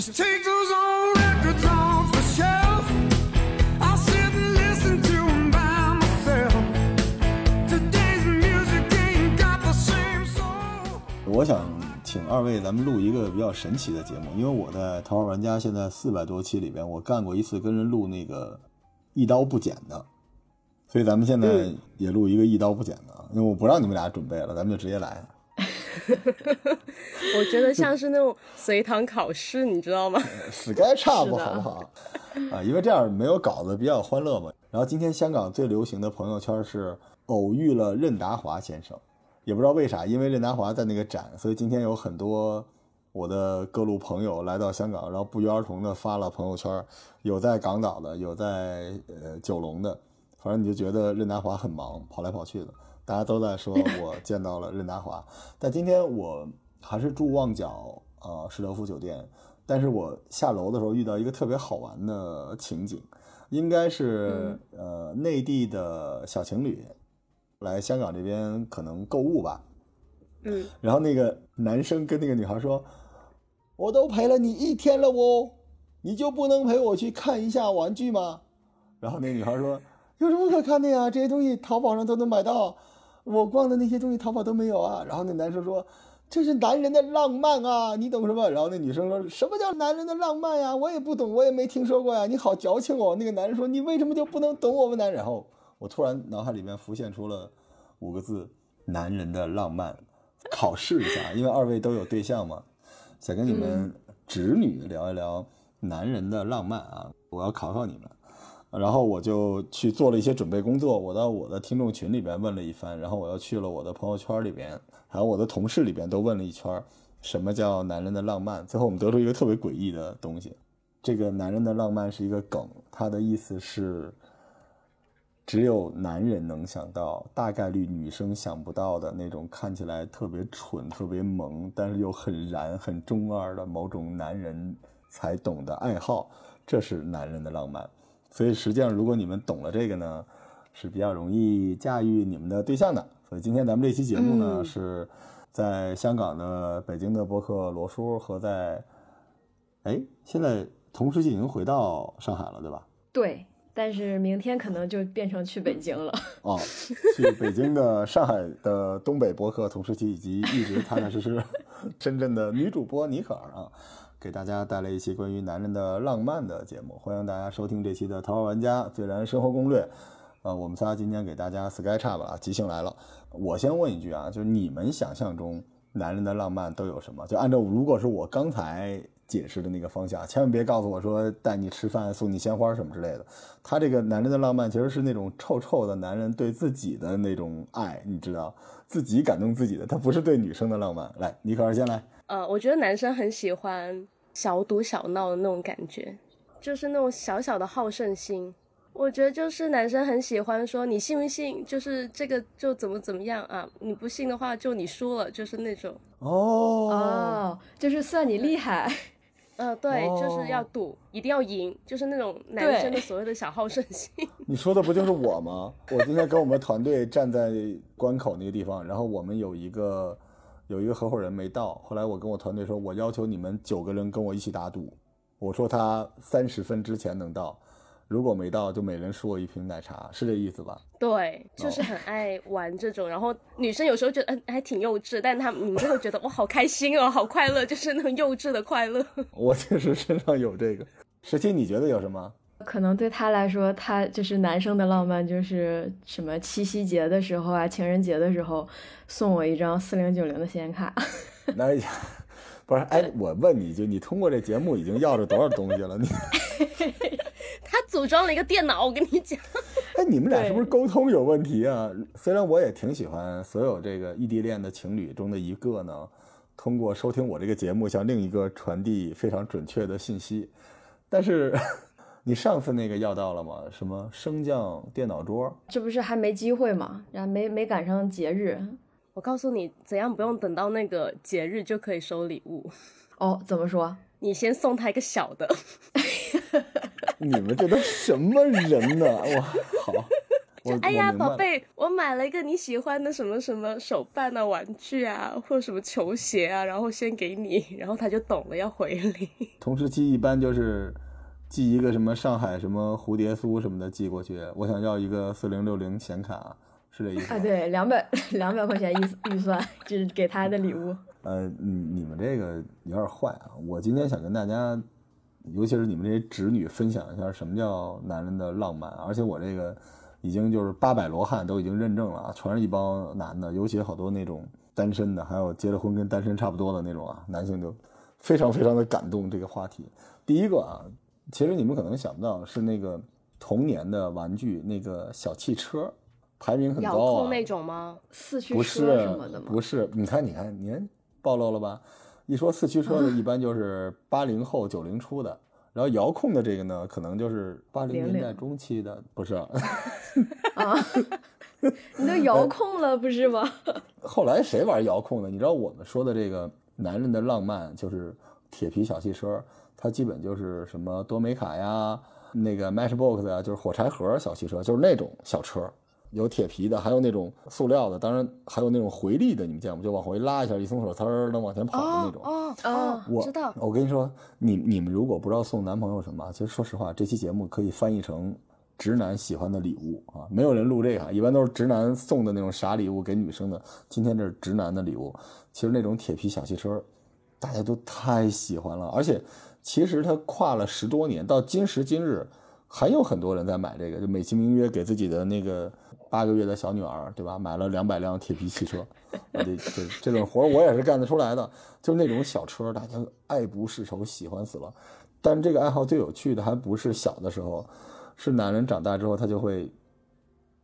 Just take those old records off the shelf. I'll sit and listen to 'em by myself. Today's music ain't got the same soul. 我想请二位咱们录一个比较神奇的节目，因为我在《桃花玩家》现在四百多期里边，我干过一次跟人录那个一刀不剪的，所以咱们现在也录一个一刀不剪的，啊因为我不让你们俩准备了，咱们就直接来。我觉得像是那种随堂考试，你知道吗？死该差不是的好不好？啊，因为这样没有稿子比较欢乐嘛。然后今天香港最流行的朋友圈是偶遇了任达华先生，也不知道为啥，因为任达华在那个展，所以今天有很多我的各路朋友来到香港，然后不约而同的发了朋友圈，有在港岛的，有在呃九龙的，反正你就觉得任达华很忙，跑来跑去的，大家都在说我见到了任达华。但今天我还是住旺角呃士德福酒店，但是我下楼的时候遇到一个特别好玩的情景，应该是、呃内地的小情侣来香港这边可能购物吧，嗯，然后那个男生跟那个女孩说：“我都陪了你一天了哦，你就不能陪我去看一下玩具吗？”然后那女孩说：“有什么可看的呀？这些东西淘宝上都能买到，我逛的那些东西淘宝都没有啊。”然后那男生说：“这是男人的浪漫啊，你懂什么？”然后那女生说：“什么叫男人的浪漫呀？我也不懂，我也没听说过呀。你好矫情哦。”那个男人说：“你为什么就不能懂我们男人？”然后我突然脑海里面浮现出了五个字：男人的浪漫。考试一下，因为二位都有对象嘛，想跟你们直女聊一聊男人的浪漫啊，我要考考你们。然后我就去做了一些准备工作，我到我的听众群里边问了一番，然后我又去了我的朋友圈里边，还有我的同事里边都问了一圈，什么叫男人的浪漫？最后我们得出一个特别诡异的东西，这个男人的浪漫是一个梗，它的意思是只有男人能想到，大概率女生想不到的那种看起来特别蠢、特别萌，但是又很燃、很中二的某种男人才懂的爱好，这是男人的浪漫。所以实际上，如果你们懂了这个呢，是比较容易驾驭你们的对象的。所以今天咱们这期节目呢，嗯是在香港的、北京的播客罗叔和在，哎，现在同时已经回到上海了，对吧？对，但是明天可能就变成去北京了。哦，去北京的、上海的东北播客同时期，以及一直踏踏实实 深圳的女主播尼可儿啊，给大家带来一期关于男人的浪漫的节目，欢迎大家收听这期的《桃花玩家最燃生活攻略》。呃，我们仨今天给大家 Sky 差吧啊，即兴来了。我先问一句啊，就是你们想象中男人的浪漫都有什么？就按照如果是我刚才解释的那个方向，千万别告诉我说带你吃饭、送你鲜花什么之类的。他这个男人的浪漫其实是那种臭臭的男人对自己的那种爱，你知道，自己感动自己的，他不是对女生的浪漫。来，尼克尔先来。呃，我觉得男生很喜欢小赌小闹的那种感觉，就是那种小小的好胜心。我觉得就是男生很喜欢说你信不信，就是这个就怎么怎么样啊，你不信的话就你输了，就是那种。哦哦，就是算你厉害。呃，对，哦就是要赌，一定要赢，就是那种男生的所谓的小好胜心。你说的不就是我吗？我今天跟我们团队站在关口那个地方，然后我们有一个有一个合伙人没到，后来我跟我团队说，我要求你们九个人跟我一起打赌，我说他三十分之前能到，如果没到就每人输我一瓶奶茶，是这意思吧？对，就是很爱玩这种，然后女生有时候觉得嗯还挺幼稚，但他们你们就会觉得哇好开心哦，好快乐，就是那种幼稚的快乐。我确实身上有这个。十七，你觉得有什么？可能对他来说，他就是男生的浪漫，就是什么七夕节的时候啊，情人节的时候送我一张四零九零的显卡。那，不是，哎，我问你就你通过这节目已经要着多少东西了？你 他组装了一个电脑，我跟你讲，哎，你们俩是不是沟通有问题啊？虽然我也挺喜欢所有这个异地恋的情侣中的一个呢，通过收听我这个节目向另一个传递非常准确的信息，但是你上次那个要到了吗？什么升降电脑桌？这不是还没机会吗？然后没没赶上节日。我告诉你怎样不用等到那个节日就可以收礼物，哦，怎么说？你先送他一个小的，你们这都什么人呢？哇，好，我哎呀，宝贝，我买了一个你喜欢的什么什么手办啊、玩具啊，或者什么球鞋啊，然后先给你，然后他就懂了要回礼。同时期一般就是寄一个什么上海什么蝴蝶酥什么的寄过去，我想要一个四零六零显卡，是这意思吗？啊，对，两百两百块钱预预算，就是给他的礼物。呃，你你们这个有点坏啊！我今天想跟大家，尤其是你们这些侄女分享一下什么叫男人的浪漫，而且我这个已经就是八百罗汉都已经认证了啊，全是一帮男的，尤其好多那种单身的，还有结了婚跟单身差不多的那种啊，男性就非常非常的感动这个话题。第一个啊，其实你们可能想不到是那个童年的玩具，那个小汽车，排名很遥高啊。控那种吗？四驱不车是什么的吗？不是，你看，你看，您暴露了吧？一说四驱车的，一般就是八零后、九零初的，然后遥控的这个呢，可能就是八零年代中期的，不是？啊，你都遥控了不是吗？后来谁玩遥控的？你知道我们说的这个男人的浪漫，就是铁皮小汽车，它基本就是什么多美卡呀、那个 Matchbox 呀，就是火柴盒小汽车，就是那种小车。有铁皮的，还有那种塑料的，当然还有那种回力的，你们见过？就往回拉一下，一松手，呲儿能往前跑的那种。哦哦我知道。我跟你说，你你们如果不知道送男朋友什么，其实说实话，这期节目可以翻译成直男喜欢的礼物啊。没有人录这个啊，一般都是直男送的那种傻礼物给女生的。今天这是直男的礼物，其实那种铁皮小汽车，大家都太喜欢了，而且其实它跨了十多年，到今时今日，还有很多人在买这个，就美其名曰给自己的那个八个月的小女儿，对吧？买了两百辆铁皮汽车，啊这这这种活我也是干得出来的。就是那种小车，大家爱不释手，喜欢死了。但这个爱好最有趣的还不是小的时候，是男人长大之后，他就会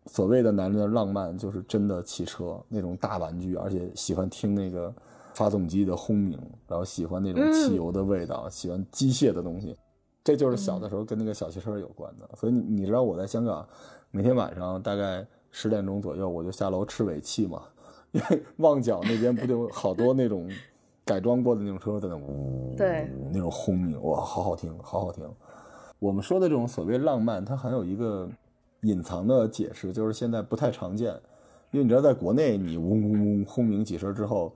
所谓的男人的浪漫，就是真的汽车那种大玩具，而且喜欢听那个发动机的轰鸣，然后喜欢那种汽油的味道，喜欢机械的东西。这就是小的时候跟那个小汽车有关的。所以你你知道我在香港每天晚上大概十点钟左右，我就下楼吃尾气嘛，因为旺角那边不就好多那种改装过的那种车在那呜对那种轰鸣，哇，好好听，好好听。我们说的这种所谓浪漫，它还有一个隐藏的解释，就是现在不太常见，因为你知道，在国内你嗡嗡嗡轰鸣几声之后，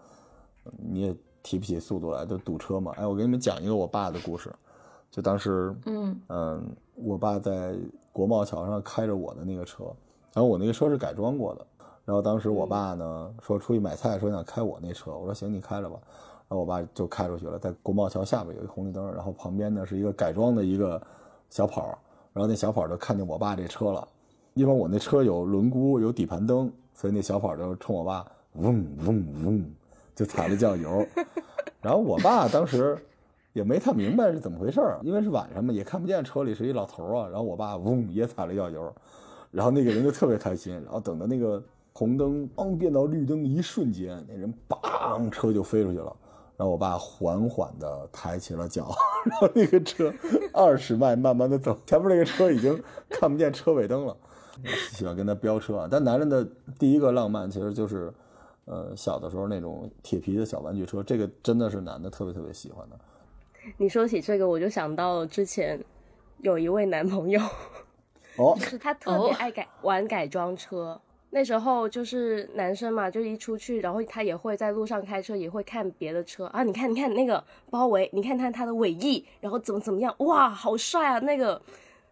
你也提不起速度来，就堵车嘛。哎，我给你们讲一个我爸的故事，就当时，嗯嗯，我爸在国贸桥上开着我的那个车，然后我那个车是改装过的。然后当时我爸呢说出去买菜，说想开我那车，我说行，你开着吧。然后我爸就开出去了，在国贸桥下边有一个红绿灯，然后旁边呢是一个改装的一个小跑，然后那小跑就看见我爸这车了，因为我那车有轮毂有底盘灯，所以那小跑就冲我爸嗡嗡嗡就踩了脚油，然后我爸当时也没太明白是怎么回事儿，因为是晚上嘛，也看不见车里是一老头儿啊。然后我爸嗡也踩了脚油，然后那个人就特别开心。然后等到那个红灯刚变到绿灯一瞬间，那人梆车就飞出去了。然后我爸缓缓地抬起了脚，然后那个车二十迈慢慢地走，前面那个车已经看不见车尾灯了。喜欢跟他飙车啊，但男人的第一个浪漫其实就是，呃，小的时候那种铁皮的小玩具车，这个真的是男的特别特别喜欢的。你说起这个，我就想到之前有一位男朋友，哦就，是他特别爱改、玩改装车。那时候就是男生嘛，就一出去，然后他也会在路上开车，也会看别的车啊。你看，你看那个包围，你看看他的尾翼，然后怎么怎么样，哇，好帅啊！那个，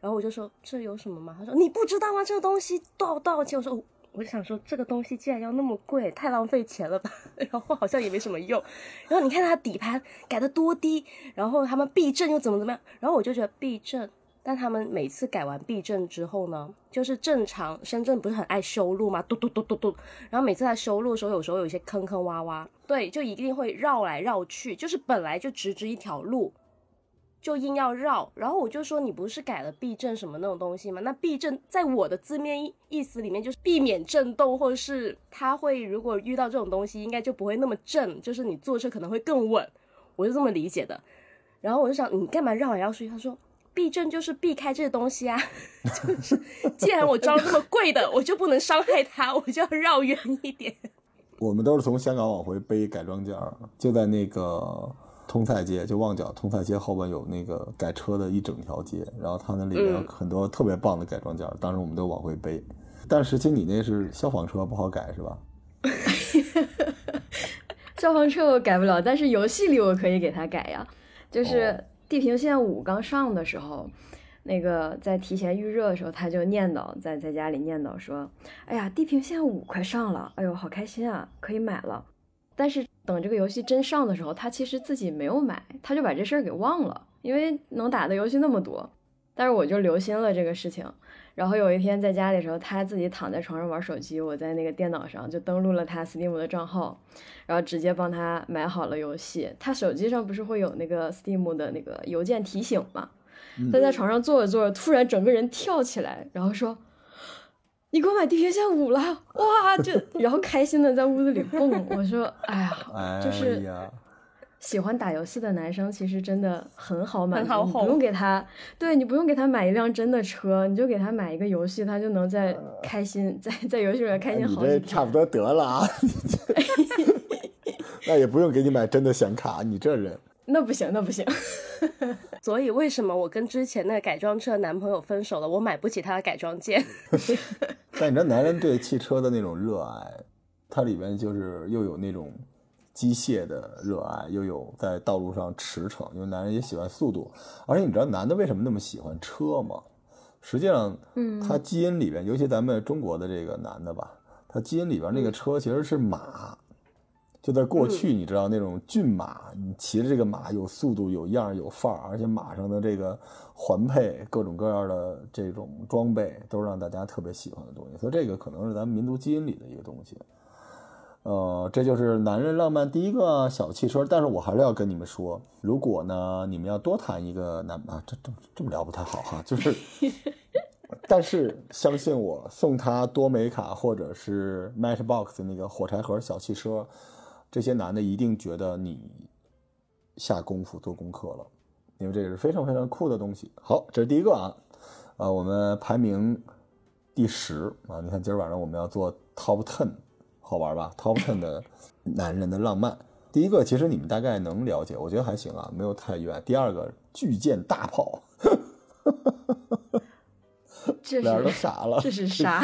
然后我就说这有什么吗？他说你不知道吗？这个东西多少多少钱？我说我就想说这个东西竟然要那么贵，太浪费钱了吧？然后好像也没什么用。然后你看它底盘改的多低，然后他们避震又怎么怎么样？然后我就觉得避震。但他们每次改完避震之后呢，就是正常深圳不是很爱修路吗？嘟嘟嘟嘟嘟，然后每次在修路的时候，有时候有一些坑坑洼洼，对，就一定会绕来绕去，就是本来就直直一条路，就硬要绕。然后我就说，你不是改了避震什么那种东西吗？那避震在我的字面意思里面就是避免震动，或者是它会如果遇到这种东西，应该就不会那么震，就是你坐车可能会更稳，我是这么理解的。然后我就想，你干嘛绕来绕去？他说。避震就是避开这些东西啊，就是既然我装了这么贵的，我就不能伤害它，我就要绕远一点。我们都是从香港往回背改装件儿，就在那个通菜街，就旺角通菜街后边有那个改车的一整条街，然后它那里面有嗯很多特别棒的改装件儿，当时我们都往回背。但是实际你那是消防车，不好改是吧？消防车我改不了，但是游戏里我可以给它改呀。就是哦《地平线五》刚上的时候，那个在提前预热的时候，他就念叨在在家里念叨说：“哎呀，《地平线五》快上了，哎呦，好开心啊，可以买了。”但是等这个游戏真上的时候，他其实自己没有买，他就把这事儿给忘了，因为能打的游戏那么多。但是我就留心了这个事情，然后有一天在家里的时候，他自己躺在床上玩手机，我在那个电脑上就登录了他 Steam 的账号，然后直接帮他买好了游戏。他手机上不是会有那个 Steam 的那个邮件提醒吗？他在床上坐着坐着，突然整个人跳起来，然后说：“你给我买《地平线五》了！”哇，就 然后开心的在屋子里蹦。我 说：“哎呀，哎就是，喜欢打游戏的男生其实真的很好满足，很好哄你不用给他，对你不用给他买一辆真的车，你就给他买一个游戏，他就能在开心在在游戏里面开心好几天。这差不多得了啊！那也不用给你买真的显卡，你这人。那不行，那不行。所以为什么我跟之前那个改装车的男朋友分手了？我买不起他的改装件。但你知道，男人对汽车的那种热爱，它里边就是又有那种机械的热爱，又有在道路上驰骋，因为男人也喜欢速度。而且你知道男的为什么那么喜欢车吗？实际上，嗯他基因里边，尤其咱们中国的这个男的吧，他基因里边那个车其实是马。就在过去，你知道那种骏马，你骑着这个马有速度、有样儿、有范儿，而且马上的这个环配、各种各样的这种装备，都是让大家特别喜欢的东西。所以这个可能是咱们民族基因里的一个东西。呃，这就是男人浪漫第一个小汽车。但是我还是要跟你们说，如果呢你们要多谈一个男啊，这这这么聊不太好哈，就是。但是相信我，送他多美卡或者是 Matchbox 那个火柴盒小汽车，这些男的一定觉得你下功夫做功课了，因为这个是非常非常酷的东西。好，这是第一个啊，呃，我们排名第十啊，你看今儿晚上我们要做 Top Ten，好玩吧？Top Ten 的男人的浪漫，第一个其实你们大概能了解，我觉得还行啊，没有太远。第二个巨舰大炮，这俩人都是傻了，这是啥？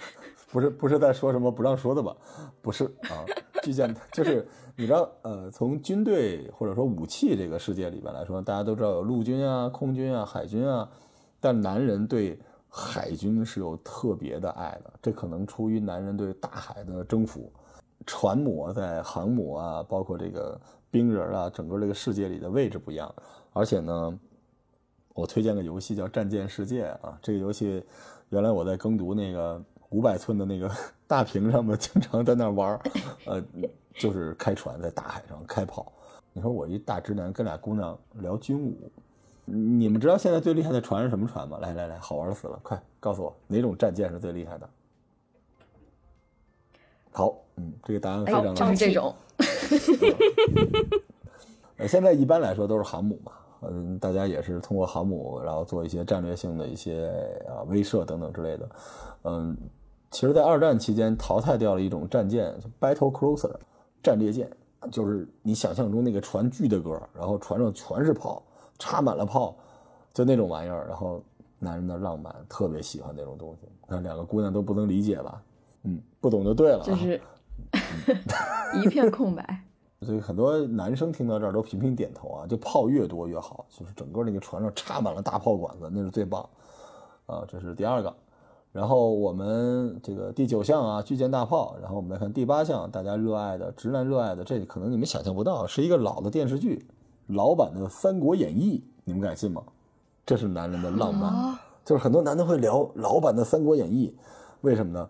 不是不是在说什么不让说的吧？不是啊，巨舰就是 你知道呃，从军队或者说武器这个世界里边来说，大家都知道有陆军啊、空军啊、海军啊，但男人对海军是有特别的爱的，这可能出于男人对大海的征服。船母在航母啊，包括这个兵人啊，整个这个世界里的位置不一样，而且呢，我推荐个游戏叫《战舰世界》啊，这个游戏原来我在耕读那个五百寸的那个 大屏上面，经常在那玩儿，呃，就是开船在大海上开跑。你说我一大直男跟俩姑娘聊军武，你们知道现在最厉害的船是什么船吗？来来来，好玩死了，快告诉我哪种战舰是最厉害的？好，嗯，这个答案非常哎，的就是这种。呃，现在一般来说都是航母嘛，嗯，大家也是通过航母，然后做一些战略性的一些啊威慑等等之类的，嗯，其实，在二战期间淘汰掉了一种战舰就，Battle Cruiser 战列舰，就是你想象中那个船巨的个儿，然后船上全是炮，插满了炮，就那种玩意儿，然后男人的浪漫，特别喜欢那种东西，那两个姑娘都不能理解吧？嗯，不懂就对了、啊，就是 一片空白。所以很多男生听到这儿都频频点头啊，就炮越多越好，就是整个那个船上插满了大炮管子，那是最棒，啊，这是第二个。然后我们这个第九项啊，巨舰大炮。然后我们来看第八项，大家热爱的直男热爱的，这可能你们想象不到，是一个老的电视剧，老版的《三国演义》，你们敢信吗？这是男人的浪漫，就是很多男的会聊老版的《三国演义》，为什么呢？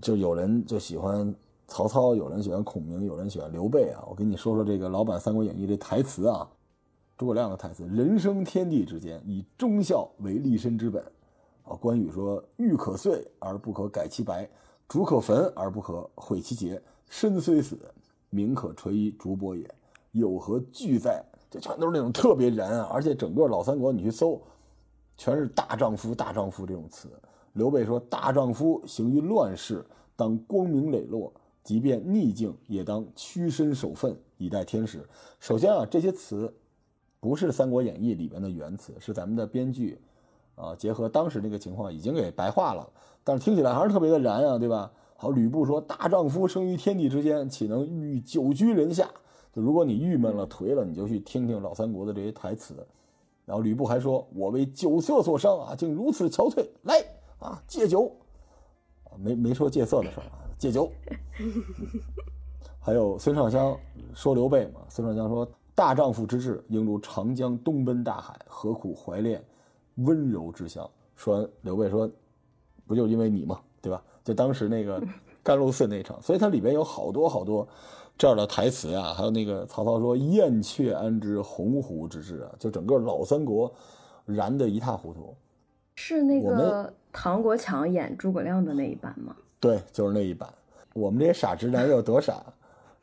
就有人就喜欢曹操，有人喜欢孔明，有人喜欢刘备啊。我跟你说说这个老版《三国演义》这台词啊，诸葛亮的台词：“人生天地之间，以忠孝为立身之本。”啊，关羽说：“玉可碎而不可改其白，竹可焚而不可毁其节。身虽死，名可垂于竹帛也。有何惧哉？”这全都是那种特别燃啊！而且整个老三国你去搜，全是大丈夫、大丈夫这种词。刘备说：“大丈夫行于乱世，当光明磊落；即便逆境，也当屈身守分，以待天时。”首先啊，这些词不是《三国演义》里面的原词，是咱们的编剧啊，结合当时那个情况已经给白话了，但是听起来还是特别的燃啊，对吧？好，吕布说：“大丈夫生于天地之间，岂能欲久居人下？”就如果你郁闷了、颓了，你就去听听老三国的这些台词。然后吕布还说：“我为酒色所伤啊，竟如此憔悴，来啊，戒酒。”，没没说戒色的事儿啊，戒酒。还有孙尚香说刘备嘛，孙尚香说：“大丈夫之志，应如长江东奔大海，何苦怀恋温柔之乡？”说完，刘备说：“不就因为你吗？对吧？就当时那个 甘露寺那场，所以它里边有好多好多这样的台词呀，还有那个曹操说‘燕雀安知鸿鹄之志’啊，就整个老三国燃得一塌糊涂。是那个唐国强演诸葛亮的那一版吗？对，就是那一版。我们这些傻直男有多傻？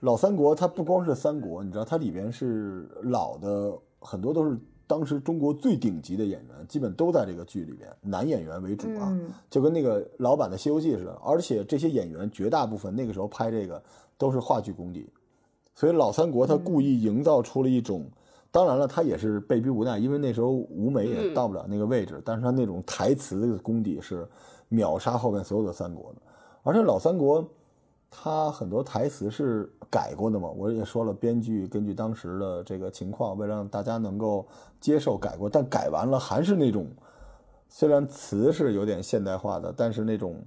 老三国它不光是三国，你知道它里边是老的很多都是当时中国最顶级的演员，基本都在这个剧里边，男演员为主啊，嗯就跟那个老版的《西游记》似的。而且这些演员绝大部分那个时候拍这个都是话剧功底，所以老三国他故意营造出了一种，当然了，他也是被逼无奈，因为那时候吴美也到不了那个位置，但是他那种台词的功底是秒杀后面所有的三国的，而且老三国。他很多台词是改过的嘛，我也说了，编剧根据当时的这个情况，为了让大家能够接受改过，但改完了还是那种，虽然词是有点现代化的，但是那种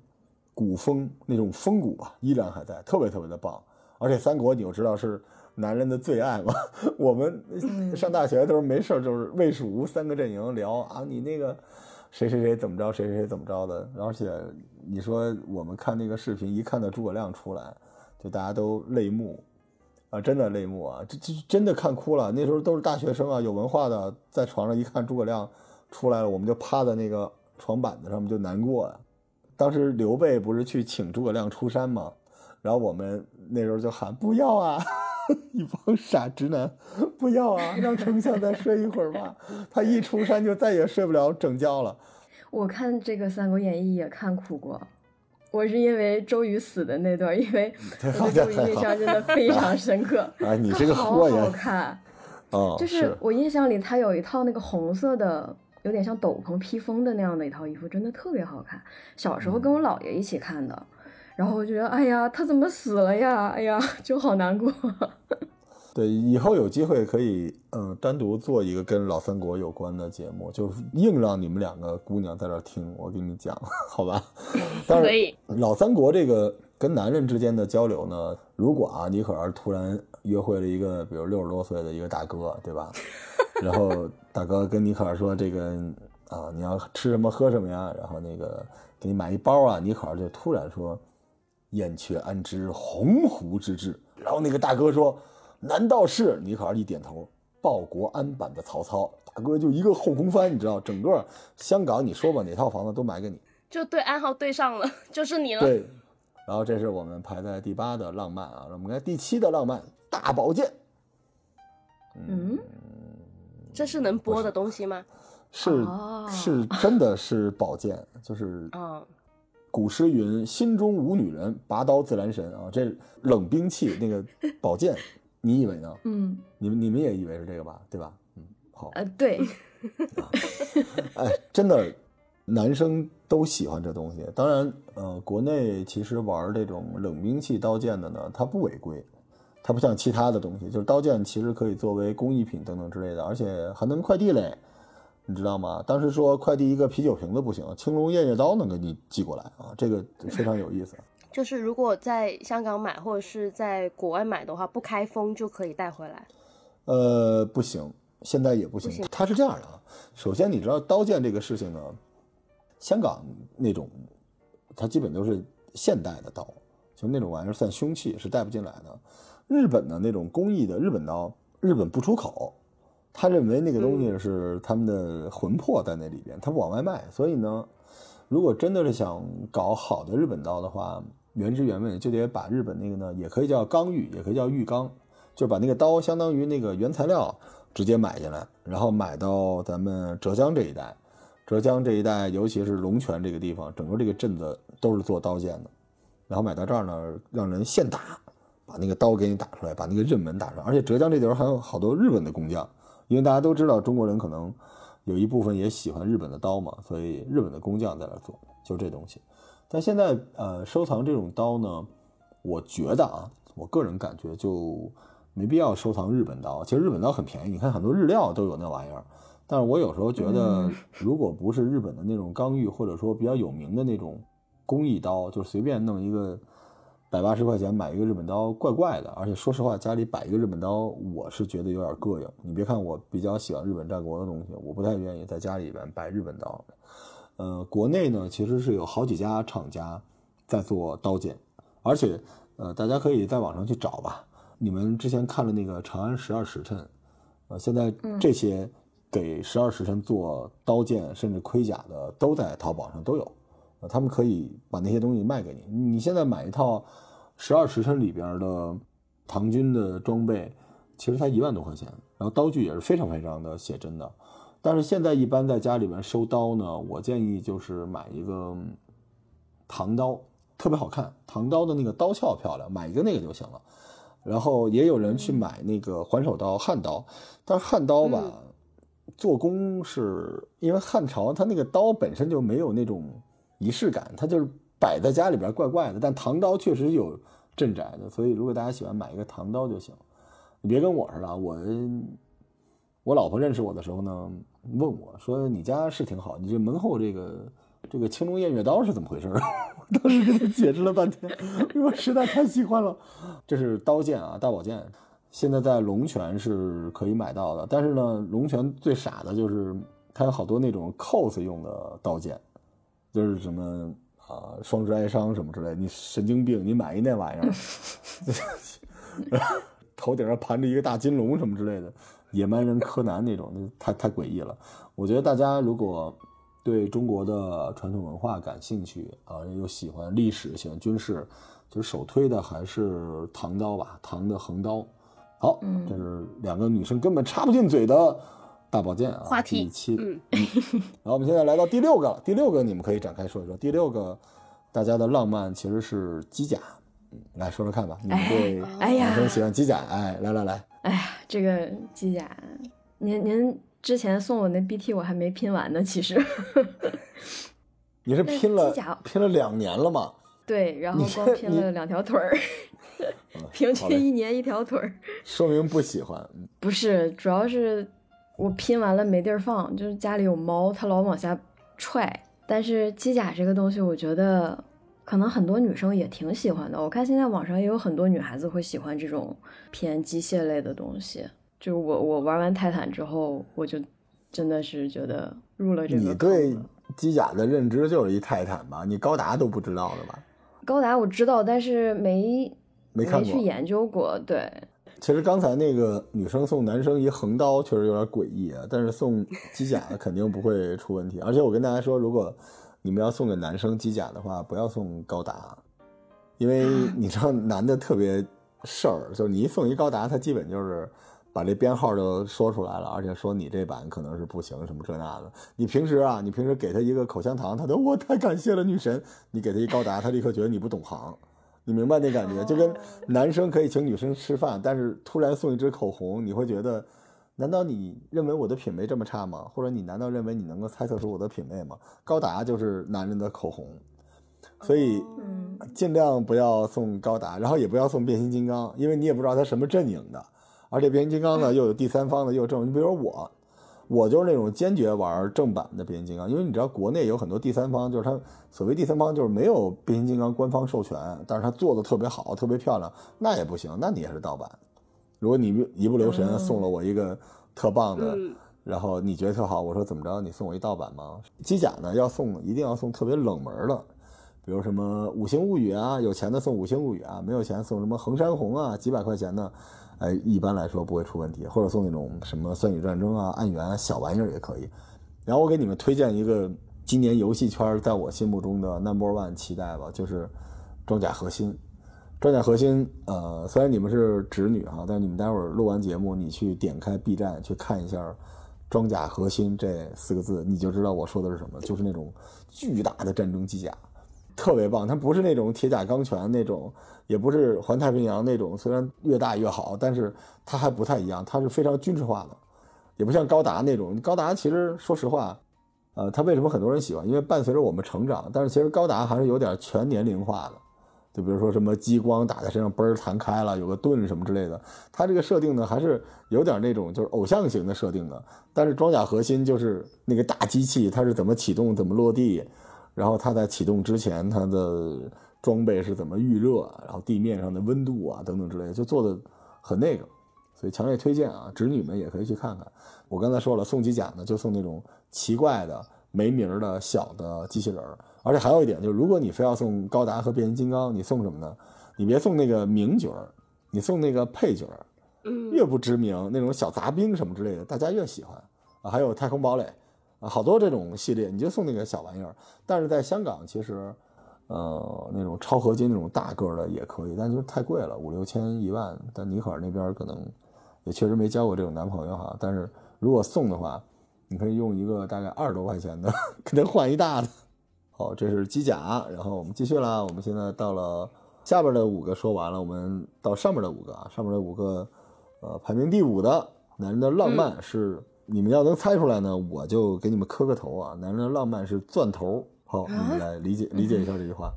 古风那种风骨吧，依然还在，特别特别的棒。而且三国你就知道是男人的最爱嘛，我们上大学的时候没事就是魏蜀吴三个阵营聊啊，你那个谁谁谁怎么着，谁谁谁怎么着的，而且你说我们看那个视频，一看到诸葛亮出来，就大家都泪目啊，真的泪目啊，这这真的看哭了。那时候都是大学生啊，有文化的，在床上一看诸葛亮出来了，我们就趴在那个床板子上面就难过啊、当时刘备不是去请诸葛亮出山吗？然后我们那时候就喊不要啊，一帮傻直男，不要啊，让丞相再睡一会儿吧。他一出山就再也睡不了整觉了。我看这个《三国演义》也看哭过，我是因为周瑜死的那段，因为我对周瑜印象真的非常深刻。哎，你这个好货呀好，看，哦，就是我印象里他有一套那个红色的，有点像斗篷披风的那样的一套衣服，真的特别好看。小时候跟我姥爷一起看的，然后我觉得，哎呀，他怎么死了呀？哎呀，就好难过。对，以后有机会可以，嗯，单独做一个跟老三国有关的节目，就硬让你们两个姑娘在这儿听，我给你讲，好吧？但是可以老三国这个跟男人之间的交流呢，如果啊，你可要是突然约会了一个，比如六十多岁的一个大哥，对吧？然后大哥跟尼可儿说这个啊，你要吃什么喝什么呀？然后那个给你买一包啊，尼可儿就突然说：“燕雀安知鸿鹄之志？”然后那个大哥说：“难道是？”尼可儿一点头，报国安版的曹操。大哥就一个后空翻，你知道，整个香港你说吧，哪套房子都买给你。就对暗号对上了，就是你了。对，然后这是我们排在第八的浪漫啊，我们看第七的浪漫大宝剑。嗯，这是能播的东西吗？是、哦是真的是宝剑，就是嗯，古诗云“心中无女人，拔刀自然神”啊，这冷兵器那个宝剑，你以为呢？嗯，你们你们也以为是这个吧？对吧？嗯，好，呃，对，哎，真的，男生都喜欢这东西。当然，呃，国内其实玩这种冷兵器刀剑的呢，它不违规，它不像其他的东西，就是刀剑其实可以作为工艺品等等之类的，而且还能快递嘞，你知道吗？当时说快递一个啤酒瓶子不行，青龙偃月刀能给你寄过来啊，这个非常有意思。就是如果在香港买或者是在国外买的话，不开封就可以带回来。呃，不行，现在也不行。不行它是这样的啊，首先你知道刀剑这个事情呢，香港那种，它基本都是现代的刀，就那种玩意儿算凶器，是带不进来的。日本的那种工艺的日本刀，日本不出口，他认为那个东西是他们的魂魄在那里边，他不往外卖。所以呢，如果真的是想搞好的日本刀的话，原汁原味就得把日本那个呢，也可以叫钢玉，也可以叫玉钢，就把那个刀相当于那个原材料直接买进来，然后买到咱们浙江这一带。浙江这一带，尤其是龙泉这个地方，整个这个镇子都是做刀剑的。然后买到这儿呢，让人现打，把那个刀给你打出来，把那个刃门打出来。而且浙江这地方还有好多日本的工匠，因为大家都知道中国人可能有一部分也喜欢日本的刀嘛，所以日本的工匠在那儿做，就这东西。但现在呃，收藏这种刀呢，我觉得啊，我个人感觉就没必要收藏日本刀。其实日本刀很便宜，你看很多日料都有那玩意儿。但是我有时候觉得，如果不是日本的那种刚玉，或者说比较有名的那种工艺刀，就随便弄一个百八十块钱买一个日本刀，怪怪的。而且说实话，家里摆一个日本刀，我是觉得有点膈应。你别看我比较喜欢日本战国的东西，我不太愿意在家里边摆日本刀。呃，国内呢其实是有好几家厂家在做刀剑，而且呃，大家可以在网上去找吧。你们之前看了那个《长安十二时辰》，呃，现在这些给十二时辰做刀剑甚至盔甲的都在淘宝上都有，呃，他们可以把那些东西卖给你。你现在买一套十二时辰里边的唐军的装备，其实才一万多块钱，然后刀具也是非常非常的写真的。但是现在一般在家里面收刀呢，我建议就是买一个唐刀，特别好看，唐刀的那个刀鞘漂亮，买一个那个就行了。然后也有人去买那个环手刀、汉刀，但是汉刀吧，做工是因为汉朝它那个刀本身就没有那种仪式感，它就是摆在家里边怪怪的。但唐刀确实有镇宅的，所以如果大家喜欢买一个唐刀就行。你别跟我似的，我我老婆认识我的时候呢，问我说：“你家是挺好，你这门后这个这个青龙偃月刀是怎么回事？” 我当时给她解释了半天，因为我实在太喜欢了。这是刀剑啊，大宝剑，现在在龙泉是可以买到的。但是呢，龙泉最傻的就是它有好多那种 cos 用的刀剑，就是什么啊双之哀伤什么之类，你神经病，你买一那玩意儿，头顶上盘着一个大金龙什么之类的，野蛮人柯南那种，那太太诡异了。我觉得大家如果对中国的传统文化感兴趣啊，又喜欢历史、喜欢军事，就是首推的还是唐刀吧，唐的横刀。好，这是两个女生根本插不进嘴的大保健啊，话题第七。嗯然后我们现在来到第六个了，第六个你们可以展开说一说。第六个，大家的浪漫其实是机甲，嗯，来说说看吧。你们对哎呀男生喜欢机甲？哎，来来来，哎呀，这个机甲，您您之前送我那 BT 我还没拼完呢，其实。你是拼了机甲拼了两年了吗？对，然后光拼了两条腿儿，平均一年一条腿儿。说明不喜欢。嗯不是，主要是我拼完了没地儿放，就是家里有猫，它老往下踹。但是机甲这个东西，我觉得可能很多女生也挺喜欢的。我看现在网上也有很多女孩子会喜欢这种偏机械类的东西。就是我我玩完泰坦之后，我就真的是觉得入了这个坑你对机甲的认知就是一泰坦吧？你高达都不知道的吧？高达我知道，但是没没。去研究过。对，其实刚才那个女生送男生一横刀确实有点诡异啊，但是送机甲肯定不会出问题。而且我跟大家说，如果你们要送给男生机甲的话，不要送高达，因为你知道男的特别事儿，就是你一送一高达，他基本就是把这编号就说出来了，而且说你这版可能是不行，什么这那的。你平时啊，你平时给他一个口香糖，他都我太感谢了女神；你给他一高达，他立刻觉得你不懂行。你明白那感觉？就跟男生可以请女生吃饭，但是突然送一支口红，你会觉得，难道你认为我的品味这么差吗？或者你难道认为你能够猜测出我的品味吗？高达就是男人的口红，所以嗯，尽量不要送高达，然后也不要送变形金刚，因为你也不知道他什么阵营的，而且变形金刚呢 又有第三方的，又有正，你比如说我，我就是那种坚决玩正版的变形金刚，因为你知道国内有很多第三方，就是它所谓第三方就是没有变形金刚官方授权，但是它做的特别好，特别漂亮，那也不行，那你也是盗版。如果你一不留神嗯送了我一个特棒的，嗯然后你觉得特好，我说怎么着，你送我一盗版吗？机甲呢要送，一定要送特别冷门的，比如什么《五星物语》啊，有钱的送《五星物语》啊，没有钱送什么衡山红啊，几百块钱的，哎，一般来说不会出问题，或者送那种什么《酸雨战争》啊、暗源啊小玩意儿也可以。然后我给你们推荐一个今年游戏圈在我心目中的 number one 期待吧，就是装甲核心。装甲核心，呃，虽然你们是直女哈，但是你们待会儿录完节目，你去点开 B 站去看一下“装甲核心”这四个字，你就知道我说的是什么，就是那种巨大的战争机甲，特别棒。它不是那种铁甲钢拳那种，也不是环太平洋那种，虽然越大越好，但是它还不太一样，它是非常军事化的。也不像高达那种。高达其实说实话，呃，它为什么很多人喜欢？因为伴随着我们成长，但是其实高达还是有点全年龄化的。就比如说什么激光打在身上嘣儿弹开了，有个盾什么之类的，它这个设定呢还是有点那种就是偶像型的设定的。但是装甲核心就是那个大机器，它是怎么启动、怎么落地，然后它在启动之前它的装备是怎么预热，然后地面上的温度啊等等之类的，就做的很那个。所以强烈推荐啊，侄女们也可以去看看。我刚才说了，送机甲呢就送那种奇怪的、没名儿的小的机器人儿，而且还有一点就是，如果你非要送高达和变形金刚，你送什么呢？你别送那个名角儿，你送那个配角儿，嗯，越不知名那种小杂兵什么之类的，大家越喜欢啊。还有太空堡垒啊，好多这种系列，你就送那个小玩意儿。但是在香港，其实呃那种超合金那种大个儿的也可以，但就是太贵了，五六千一万。但尼可尔那边可能也确实没交过这种男朋友哈。但是如果送的话，你可以用一个大概二十多块钱的给他换一大的。好，这是机甲，然后我们继续啦。我们现在到了下边的五个说完了，我们到上面的五个啊，上面的五个，呃，排名第五的男人的浪漫是、你们要能猜出来呢，我就给你们磕个头啊。男人的浪漫是钻头。好，你们来理解理解一下这句话，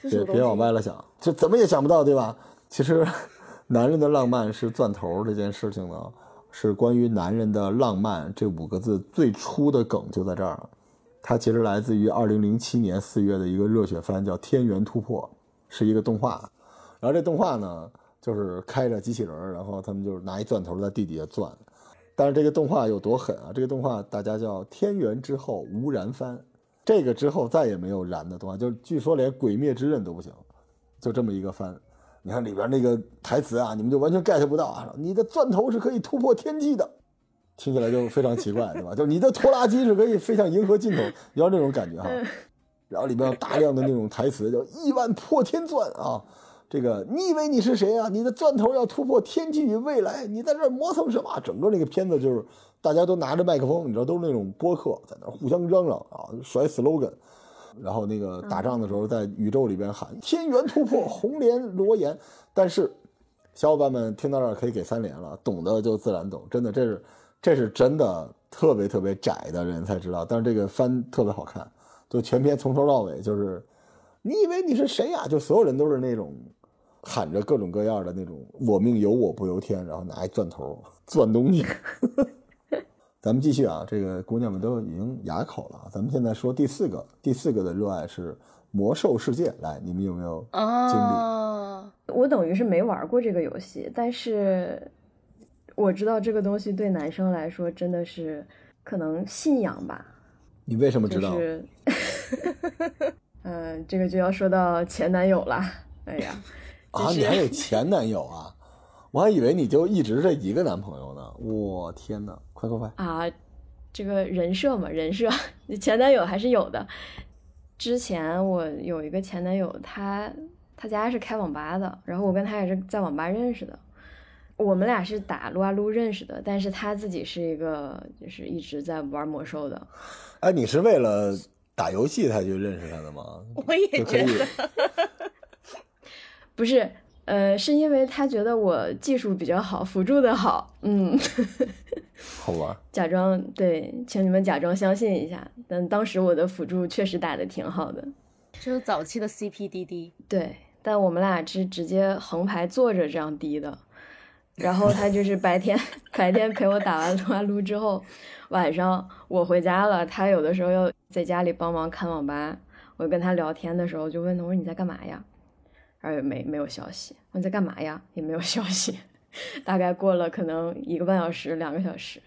别别往歪了想，这怎么也想不到，对吧？其实，男人的浪漫是钻头这件事情呢，是关于男人的浪漫这五个字最初的梗就在这儿。它其实来自于二零零七年四月的一个热血番，叫《天元突破》，是一个动画。然后这动画呢，就是开着机器人，然后他们就是拿一钻头在地底下钻。但是这个动画有多狠啊？这个动画大家叫“天元之后无燃番”，这个之后再也没有燃的动画，就是据说连《鬼灭之刃》都不行，就这么一个番。你看里边那个台词啊，你们就完全 get 不到啊！你的钻头是可以突破天际的，听起来就非常奇怪，对吧？就是你的拖拉机是可以飞向银河尽头，要那种感觉哈。然后里边有大量的那种台词，叫亿万破天钻啊。这个你以为你是谁啊？你的钻头要突破天际与未来，你在这儿磨蹭什么？整个那个片子就是大家都拿着麦克风，你知道都是那种播客在那互相嚷嚷啊，甩 slogan。然后那个打仗的时候，在宇宙里边喊“天元突破，红莲罗岩”。但是小伙伴们听到这儿可以给三连了，懂的就自然懂。真的，这是这是真的特别特别窄的人才知道。但是这个番特别好看，就全篇从头到尾就是，你以为你是谁呀、就所有人都是那种喊着各种各样的那种“我命由我不由天”，然后拿一钻头钻东西。咱们继续啊，这个姑娘们都已经哑口了啊。咱们现在说第四个，第四个的热爱是魔兽世界。来，你们有没有经历？啊，我等于是没玩过这个游戏，但是我知道这个东西对男生来说真的是可能信仰吧，你为什么知道？就是，嗯、这个就要说到前男友了。哎呀，啊，就是你还有前男友啊？我还以为你就一直这一个男朋友呢。我天哪！快快快！啊，这个人设嘛，人设前男友还是有的。之前我有一个前男友，他他家是开网吧的，然后我跟他也是在网吧认识的。我们俩是打撸啊撸认识的，但是他自己是一个就是一直在玩魔兽的。哎，你是为了打游戏才去认识他的吗？我也就可以觉得，不是，呃，是因为他觉得我技术比较好，辅助的好，嗯，好吧？假装对，请你们假装相信一下。但当时我的辅助确实打的挺好的。就是早期的 CPDD，对，但我们俩是直接横排坐着这样滴的，然后他就是白天 白天陪我打完撸啊撸之后，晚上我回家了，他有的时候要在家里帮忙看网吧，我跟他聊天的时候就问他我说你在干嘛呀？然后也没没有消息，我说你在干嘛呀？也没有消息，大概过了可能一个半小时两个小时，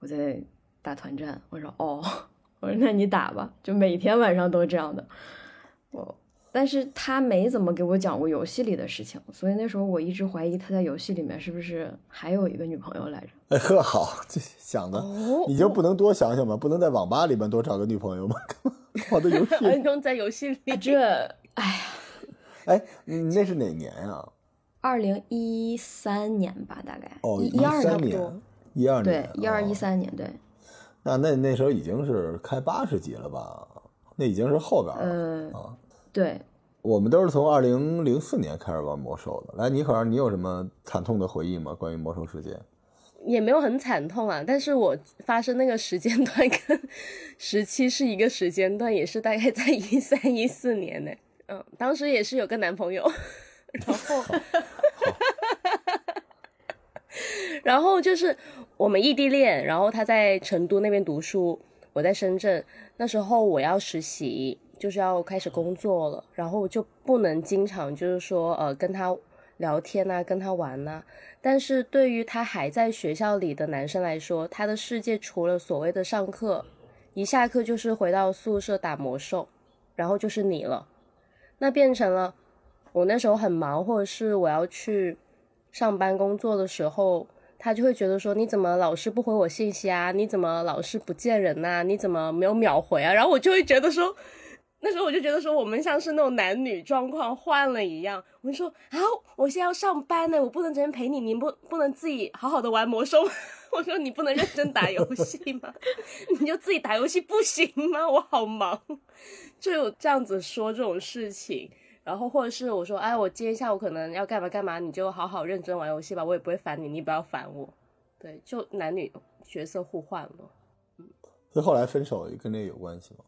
我在打团战，我说哦，我说那你打吧，就每天晚上都这样的。我，但是他没怎么给我讲过游戏里的事情，所以那时候我一直怀疑他在游戏里面是不是还有一个女朋友来着。哎呵，好，这想的，哦你就不能多想想吗？不能在网吧里面多找个女朋友吗？我的游戏，还用在游戏里，这，哎呀，哎，你那是哪年呀？二零一三年吧，大概哦，一一二年，年，一二年，，对一二一哦三年，对，那那那时候已经是开八十级了吧？那已经是后边了。呃，啊对，我们都是从二零零四年开始玩魔兽的。来，尼克尔，你有什么惨痛的回忆吗？关于魔兽世界？也没有很惨痛啊，但是我发生那个时间段跟 时期是一个时间段，也是大概在一三一四年呢。嗯，当时也是有个男朋友，然后，然后就是我们异地恋，然后他在成都那边读书，我在深圳。那时候我要实习，就是要开始工作了，然后就不能经常就是说呃跟他聊天啊，跟他玩呐、但是对于他还在学校里的男生来说，他的世界除了所谓的上课，一下课就是回到宿舍打魔兽，然后就是你了。那变成了我那时候很忙，或者是我要去上班工作的时候，他就会觉得说你怎么老是不回我信息啊？你怎么老是不见人呐、你怎么没有秒回啊？然后我就会觉得说。那时候我就觉得说，我们像是那种男女状况换了一样。我就说，啊，我现在要上班呢，我不能整天陪你，你不不能自己好好的玩魔兽？我说你不能认真打游戏吗？你就自己打游戏不行吗？我好忙，就有这样子说这种事情。然后或者是我说，哎，我今天下午可能要干嘛干嘛，你就好好认真玩游戏吧，我也不会烦你，你不要烦我。对，就男女角色互换了。所以后来分手跟这个有关系吗？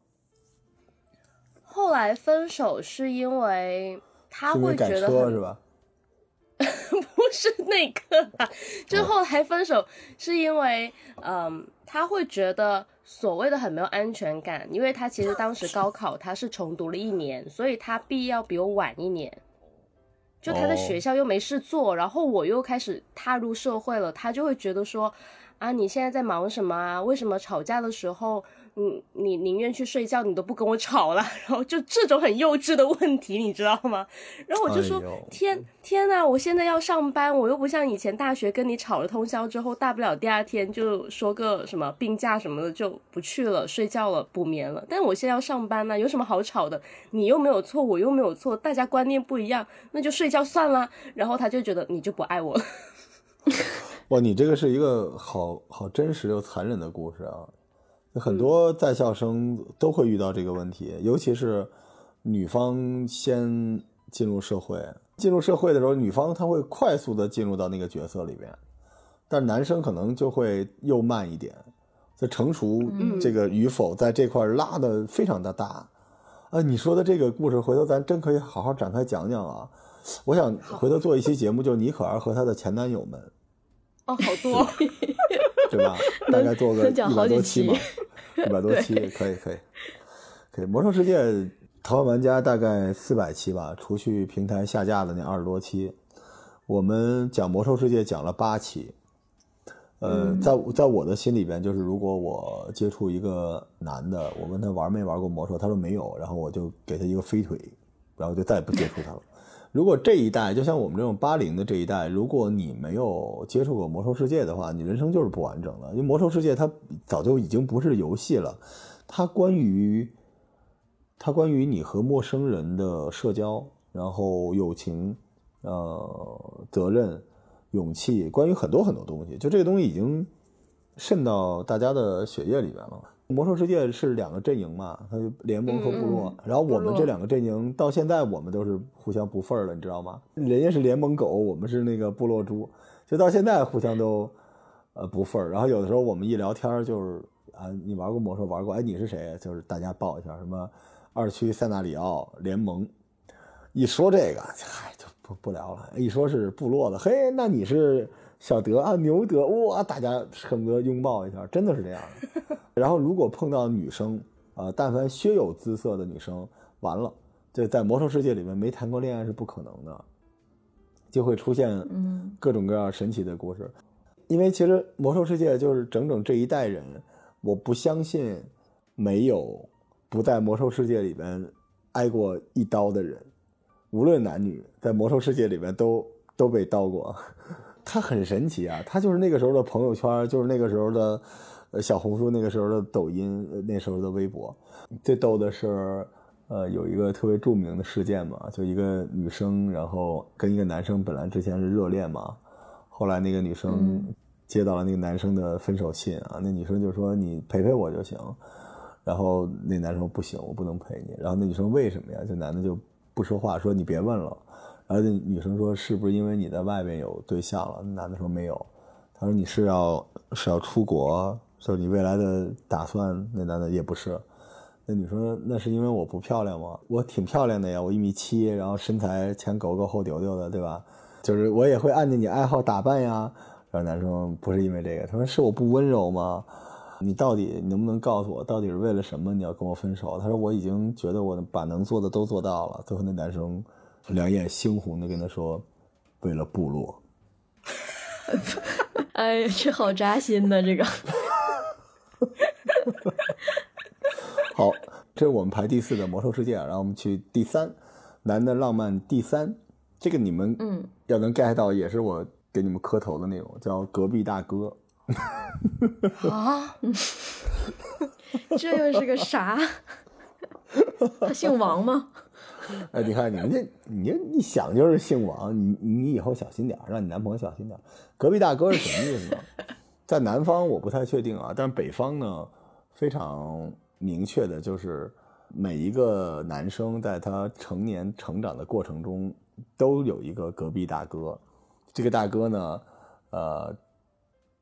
后来分手是因为他会觉得是吧？不 是那个啦，就后来分手是因为，嗯，他会觉得所谓的很没有安全感，因为他其实当时高考他是重读了一年，所以他毕业要比我晚一年。就他在哦学校又没事做，然后我又开始踏入社会了，他就会觉得说，啊，你现在在忙什么啊？为什么吵架的时候，你你宁愿去睡觉，你都不跟我吵了？然后就这种很幼稚的问题，你知道吗？然后我就说，哎天天呐，我现在要上班，我又不像以前大学跟你吵了通宵之后，大不了第二天就说个什么病假什么的就不去了，睡觉了，补眠了。但我现在要上班呢、有什么好吵的？你又没有错，我又没有错，大家观念不一样，那就睡觉算了。然后他就觉得你就不爱我了。哇，你这个是一个好好真实又残忍的故事啊！很多在校生都会遇到这个问题，尤其是女方先进入社会，进入社会的时候，女方她会快速的进入到那个角色里边，但男生可能就会又慢一点，在成熟这个与否在这块儿拉的非常的大。啊，你说的这个故事，回头咱真可以好好展开讲讲啊！我想回头做一期节目，就是尼可儿和她的前男友们。哦，好多，对吧？大概做个一百多期嘛，一百多期可以可以可以。魔兽世界淘玩玩家大概四百期吧，除去平台下架的那二十多期，我们讲魔兽世界讲了八期。呃，在在我的心里边，就是如果我接触一个男的，我问他玩没玩过魔兽，他说没有，然后我就给他一个飞腿，然后就再也不接触他了。如果这一代就像我们这种八零的这一代，如果你没有接触过魔兽世界的话，你人生就是不完整的。因为魔兽世界它早就已经不是游戏了，它关于它关于你和陌生人的社交，然后友情，呃，责任、勇气，关于很多很多东西，就这个东西已经渗到大家的血液里边了。魔兽世界是两个阵营嘛，它就联盟和部落，然后我们这两个阵营到现在我们都是互相不忿儿了，你知道吗？人家是联盟狗，我们是那个部落猪，就到现在互相都呃不忿儿。然后有的时候我们一聊天就是啊，你玩过魔兽玩过？哎，你是谁？就是大家报一下什么二区塞纳里奥联盟。一说这个，嗨，就不不聊了。一说是部落的，嘿，那你是小德啊，牛德，哇，大家恨不得拥抱一下，真的是这样的。然后如果碰到女生啊、但凡稍有姿色的女生，完了，这在魔兽世界里面没谈过恋爱是不可能的，就会出现各种各样神奇的故事。因为其实魔兽世界就是整整这一代人，我不相信没有不在魔兽世界里边挨过一刀的人，无论男女，在魔兽世界里边都都被刀过。他很神奇啊，他就是那个时候的朋友圈，就是那个时候的呃小红书，那个时候的抖音，呃那时候的微博。最逗的是，呃，有一个特别著名的事件嘛，就一个女生，然后跟一个男生本来之前是热恋嘛，后来那个女生接到了那个男生的分手信啊，那女生就说你陪陪我就行，然后那男生说不行，我不能陪你，然后那女生为什么呀？这男的就不说话，说你别问了。然后那女生说：“是不是因为你在外边有对象了？”那男的说：“没有。”他说你是要是要出国，就是你未来的打算？那男的也不是。那女说那是因为我不漂亮吗？我挺漂亮的呀，我一米七，然后身材前狗狗后丢丢的，对吧？就是我也会按照你爱好打扮呀。然后男生不是因为这个，他说是我不温柔吗？你到底能不能告诉我，到底是为了什么你要跟我分手？他说我已经觉得我把能做的都做到了。最后那男生两眼猩红的跟他说，为了部落。哎呀，这好扎心呐，这个。好，这是我们排第四的魔兽世界，然后我们去第三，男的浪漫第三，这个你们嗯要能 get 到，也是我给你们磕头的内容，叫隔壁大哥。啊，这又是个啥？他姓王吗？哎，你看你们这，你一想就是姓王，你你以后小心点，让你男朋友小心点。隔壁大哥是什么意思呢？在南方我不太确定啊，但北方呢非常明确的就是每一个男生在他成年成长的过程中都有一个隔壁大哥，这个大哥呢，呃，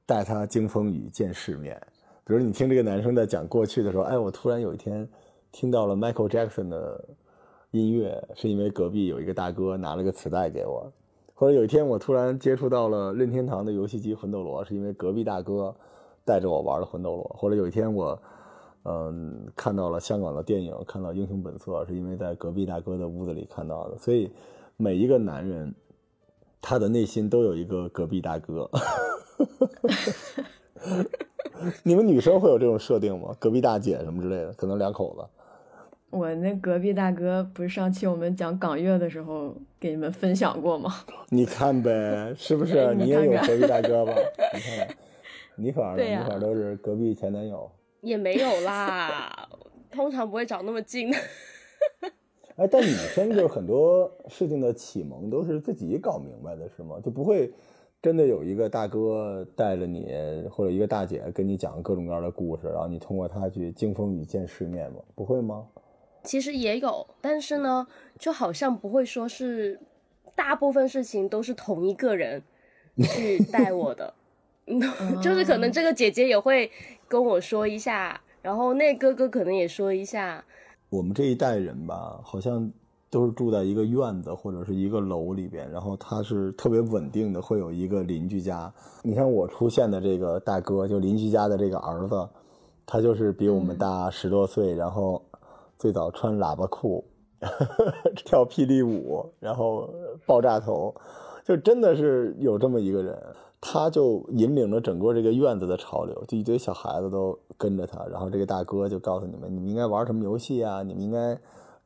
带他经风雨见世面。比如你听这个男生在讲过去的时候，哎，我突然有一天听到了 Michael Jackson 的音乐，是因为隔壁有一个大哥拿了个磁带给我；或者有一天我突然接触到了任天堂的游戏机魂斗罗，是因为隔壁大哥带着我玩的魂斗罗；或者有一天我，嗯，看到了香港的电影，看到《英雄本色》，是因为在隔壁大哥的屋子里看到的。所以每一个男人，他的内心都有一个隔壁大哥。你们女生会有这种设定吗？隔壁大姐什么之类的，可能两口子。我那隔壁大哥不是上期我们讲港乐的时候给你们分享过吗？你看呗，是不是？哎你你也有隔壁大哥吧？你看看，你反而呢？对呀你反正都是隔壁前男友。也没有啦，通常不会找那么近的。哎，但女生就是很多事情的启蒙都是自己搞明白的，是吗？就不会真的有一个大哥带着你，或者一个大姐跟你讲各种各样的故事，然后你通过他去经风雨见世面吗？不会吗？其实也有，但是呢，就好像不会说是大部分事情都是同一个人去 带我的，嗯，就是可能这个姐姐也会跟我说一下，然后那哥哥可能也说一下，我们这一代人吧，好像都是住在一个院子或者是一个楼里边，然后他是特别稳定的，会有一个邻居家。你看我出现的这个大哥，就邻居家的这个儿子，他就是比我们大十多岁，然后最早穿喇叭裤，跳霹雳舞，然后爆炸头，就真的是有这么一个人。他就引领着整个这个院子的潮流，就一堆小孩子都跟着他，然后这个大哥就告诉你们，你们应该玩什么游戏啊，你们应该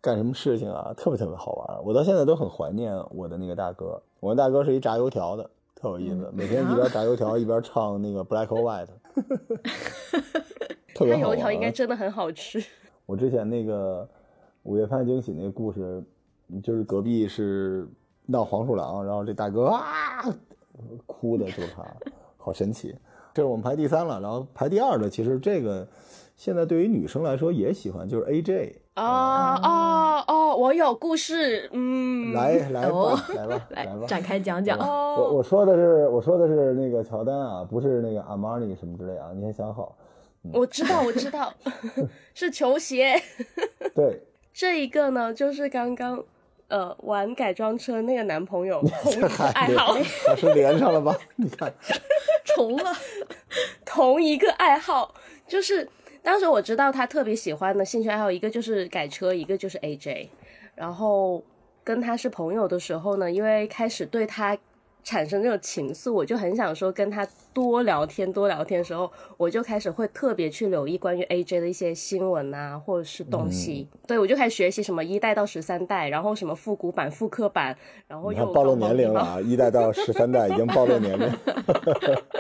干什么事情啊，特别特别好玩。我到现在都很怀念我的那个大哥，我的大哥是一炸油条的，特有意思，每天一边炸油条一边唱那个 Black or White，特别好玩。那油条应该真的很好吃。我之前那个《午夜派惊喜》那个故事，就是隔壁是闹黄鼠狼，然后这大哥啊哭的就是他，好神奇。这是我们排第三了，然后排第二的，其实这个现在对于女生来说也喜欢，就是 AJ。哦哦哦，我有故事，嗯，来来吧，哦来吧，来来吧。展开讲讲。我哦，我说的是我说的是那个乔丹啊，不是那个阿玛尼什么之类啊，你先想好。我知道，我知道，是球鞋。对，这一个呢，就是刚刚呃玩改装车那个男朋友同一个爱好，还是连上了吧？你看，重了，同一个爱好，就是当时我知道他特别喜欢的兴趣爱好，一个就是改车，一个就是 AJ。然后跟他是朋友的时候呢，因为开始对他产生这种情愫，我就很想说跟他多聊天，多聊天的时候，我就开始会特别去留意关于 AJ 的一些新闻啊，或者是东西。对我就开始学习什么一代到十三代，然后什么复古版、复刻版，然后又暴露年龄了啊！一代到十三代已经暴露年龄。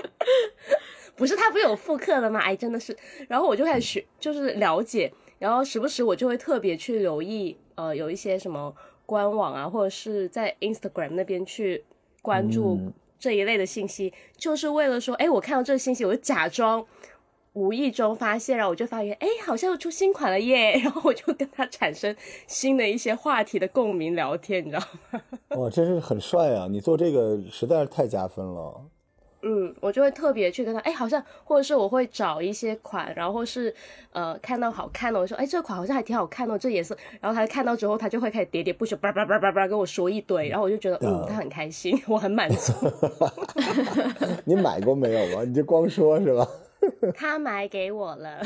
不是他不是有复刻的吗？哎，真的是。然后我就开始学，就是了解，然后时不时我就会特别去留意，呃，有一些什么官网啊，或者是在 Instagram 那边去关注嗯这一类的信息，就是为了说，哎，我看到这个信息，我就假装无意中发现，然后我就发现，哎，好像又出新款了耶，然后我就跟他产生新的一些话题的共鸣聊天，你知道吗？哇，真是很帅啊！你做这个实在是太加分了。嗯，我就会特别去跟他，哎，好像或者是我会找一些款，然后是呃看到好看的，我说，哎，这款好像还挺好看的，这颜色，然后他看到之后，他就会开始喋喋不休，叭叭叭叭叭跟我说一堆，然后我就觉得，嗯，他很开心，我很满足。你买过没有啊？你就光说是吧？他买给我了，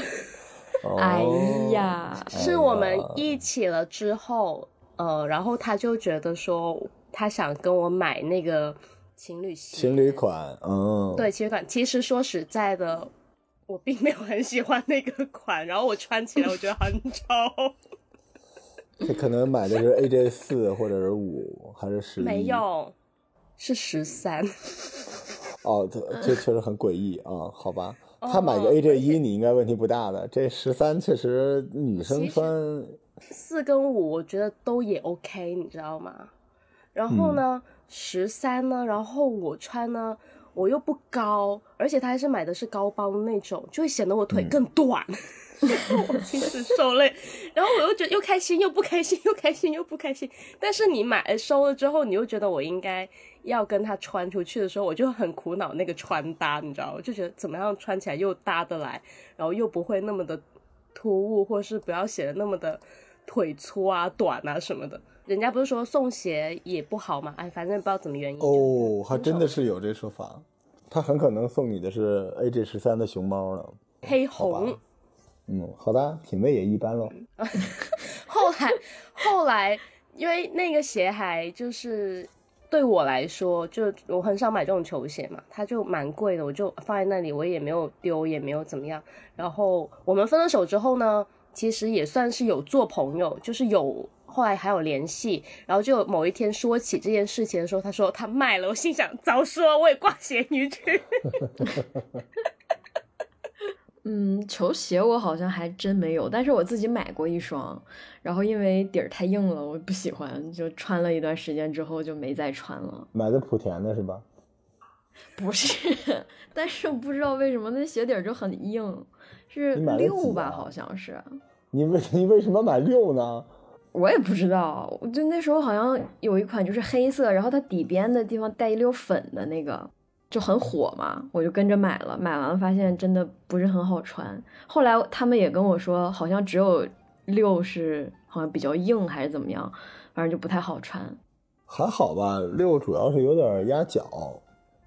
哎哦呀，是我们一起了之后，呃，然后他就觉得说他想跟我买那个情侣系情侣款，嗯，对情侣款。其实说实在的，我并没有很喜欢那个款，然后我穿起来我觉得很丑。这可能买的是 AJ 四或者是五还是十一？没有，是十三。哦，这这确实很诡异啊，好吧。哦他买个 AJ 一，你应该问题不大的。这十三确实女生穿，四跟五我觉得都也 OK，你知道吗？然后呢，十三呢，然后我穿呢，我又不高，而且他还是买的是高帮那种，就会显得我腿更短。我其实受累，然后我又觉得又开心又不开心，又开心又不开心。但是你买收了之后，你又觉得我应该要跟他穿出去的时候，我就很苦恼那个穿搭，你知道吗？我就觉得怎么样穿起来又搭得来，然后又不会那么的突兀，或是不要显得那么的腿粗啊、短啊什么的。人家不是说送鞋也不好嘛？哎，反正不知道怎么原因。哦，还真的是是有这说法。他很可能送你的是 AJ 十三的熊猫呢。黑红。嗯，好的，品味也一般喽。后来后来，因为那个鞋还就是对我来说，就我很少买这种球鞋嘛，它就蛮贵的，我就放在那里，我也没有丢，也没有怎么样。然后我们分了手之后呢，其实也算是有做朋友，就是有。后来还有联系，然后就某一天说起这件事情的时候，他说他卖了，我心想早说我也挂咸鱼去。嗯，球鞋我好像还真没有，但是我自己买过一双，然后因为底儿太硬了，我不喜欢，就穿了一段时间之后就没再穿了。买的莆田的是吧？不是，但是我不知道为什么那鞋底儿就很硬，是六吧，啊好像是，你为你为什么买六呢？我也不知道，我就那时候好像有一款就是黑色，然后它底边的地方带一溜粉的那个。就很火嘛，我就跟着买了，买完了发现真的不是很好穿。后来他们也跟我说，好像只有六是好像比较硬还是怎么样，反正就不太好穿。还好吧，六主要是有点压脚，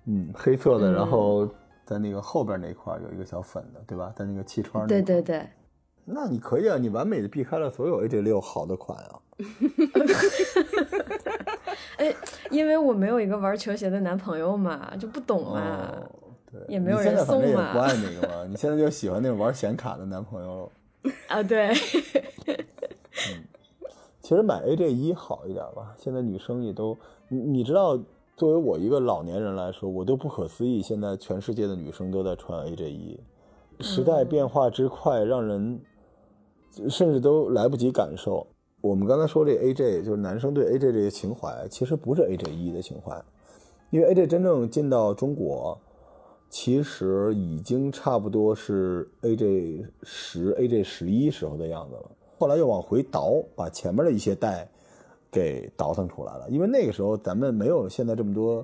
嗯，黑色的，嗯然后在那个后边那块有一个小粉的，对吧？在那个气窗那块对对对，那你可以啊，你完美的避开了所有 AJ 六好的款啊。哎，因为我没有一个玩球鞋的男朋友嘛，就不懂嘛。哦，对，也没有你现在人送嘛反正也不爱那个嘛，你现在就喜欢那种玩显卡的男朋友了。啊，对，其实买 AJ 一好一点吧，现在女生也都，你你知道，作为我一个老年人来说，我都不可思议，现在全世界的女生都在穿 AJ 一，时代变化之快，让人甚至都来不及感受。我们刚才说这 AJ，就是男生对 AJ 这个情怀，其实不是 AJ 一的情怀，因为 AJ 真正进到中国，其实已经差不多是 AJ 十、AJ 十一时候的样子了。后来又往回倒，把前面的一些代给倒腾出来了。因为那个时候咱们没有现在这么多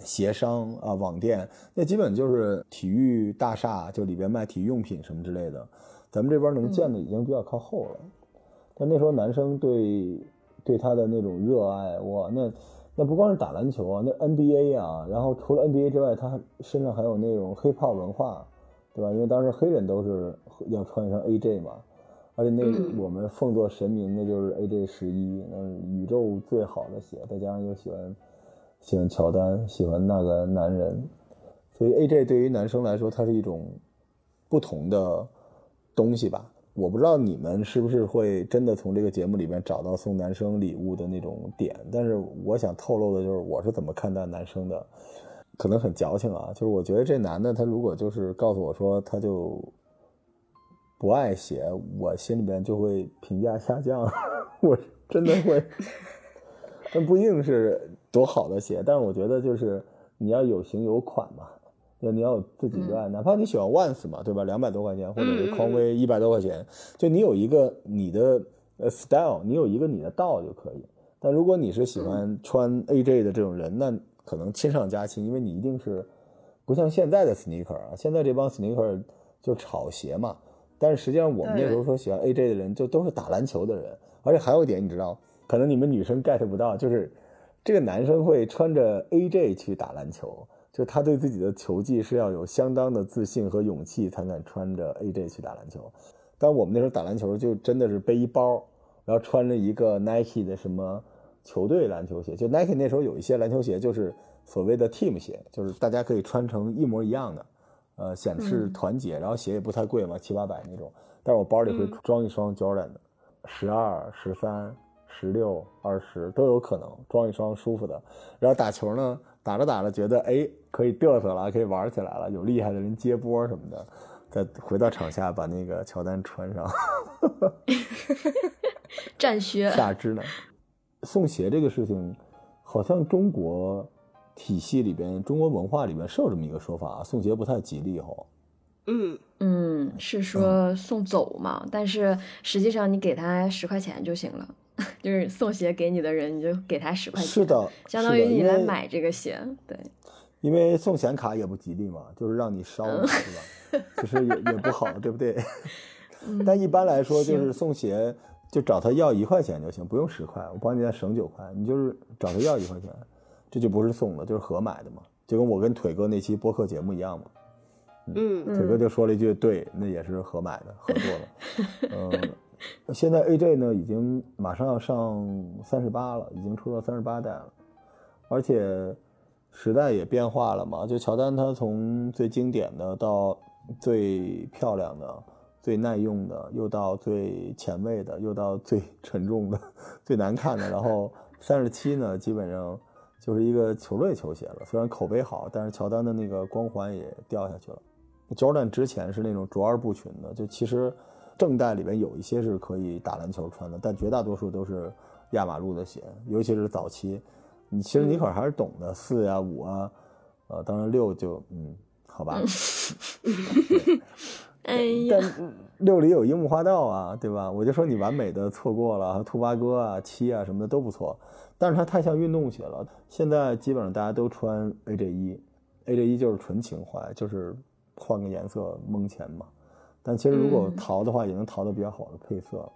鞋商啊、网店，那基本就是体育大厦，就里边卖体育用品什么之类的。咱们这边能见的已经比较靠后了。但那时候男生对对他的那种热爱，哇，那那不光是打篮球啊，那 NBA 啊，然后除了 NBA 之外，他身上还有那种 hip hop 文化，对吧？因为当时黑人都是要穿上 AJ 嘛，而且那嗯我们奉作神明的就是 AJ 十一，那，宇宙最好的鞋，再加上又喜欢喜欢乔丹，喜欢那个男人，所以 AJ 对于男生来说，它是一种不同的东西吧。我不知道你们是不是会真的从这个节目里面找到送男生礼物的那种点，但是我想透露的就是我是怎么看待男生的，可能很矫情啊，就是我觉得这男的他如果就是告诉我说他就不爱鞋，我心里边就会评价下降，我真的会，但不一定是多好的鞋，但是我觉得就是你要有型有款嘛。要你要有自己热爱，哪怕你喜欢 Vans 嘛，对吧？两百多块钱，或者是匡威一百多块钱，就你有一个你的呃 style，你有一个你的道就可以。但如果你是喜欢穿 AJ 的这种人，那可能亲上加亲，因为你一定是不像现在的 sneaker 啊，现在这帮 sneaker 就炒鞋嘛。但是实际上我们那时候说喜欢 AJ 的人，就都是打篮球的人。而且还有一点，你知道，可能你们女生 get 不到，就是这个男生会穿着 AJ 去打篮球，就他对自己的球技是要有相当的自信和勇气才敢穿着 AJ 去打篮球。但我们那时候打篮球就真的是背一包，然后穿着一个 Nike 的什么球队篮球鞋，就 Nike 那时候有一些篮球鞋就是所谓的 team 鞋，就是大家可以穿成一模一样的，呃，显示团结，然后鞋也不太贵嘛，七八百那种。但是我包里会装一双 Jordan 的，十二、十三、十六、二十都有可能装一双舒服的。然后打球呢，打着打着觉得哎可以嘚瑟了，可以玩起来了，有厉害的人接波什么的，再回到场下把那个乔丹穿上。战靴，下肢呢？送鞋这个事情，好像中国体系里边、中国文化里边是有这么一个说法，送鞋不太吉利哈。嗯，嗯，是说送走嘛？但是实际上你给他十块钱就行了，就是送鞋给你的人，你就给他十块钱，是的，相当于你来买这个鞋，对，因为送显卡也不吉利嘛，就是让你烧嘛，是吧？其实也也不好，对不对？但一般来说，就是送鞋就找他要一块钱就行，不用十块，我帮你再省九块，你就是找他要一块钱，这就不是送的，就是合买的嘛，就跟我跟腿哥那期播客节目一样嘛。嗯腿哥就说了一句：“对，那也是合买的，合作的。”嗯，现在 AJ 呢已经马上要上三十八了，已经出到三十八代了，而且时代也变化了嘛。就乔丹他从最经典的到最漂亮的、最耐用的，又到最前卫的，又到最沉重的、最难看的，然后三十七呢，基本上就是一个球类球鞋了。虽然口碑好，但是乔丹的那个光环也掉下去了。Jordan 之前是那种卓尔不群的，就其实正代里边有一些是可以打篮球穿的，但绝大多数都是压马路的鞋，尤其是早期。你其实尼克尔还是懂的，四呀五啊，呃，当然六就嗯，好吧。哎呀，但六里有樱木花道啊，对吧？我就说你完美的错过了兔八哥啊、七啊什么的都不错，但是它太像运动鞋了。现在基本上大家都穿 AJ 一，AJ 一就是纯情怀，就是换个颜色蒙钱嘛。但其实如果嗯淘的话，也能淘到比较好的配色了。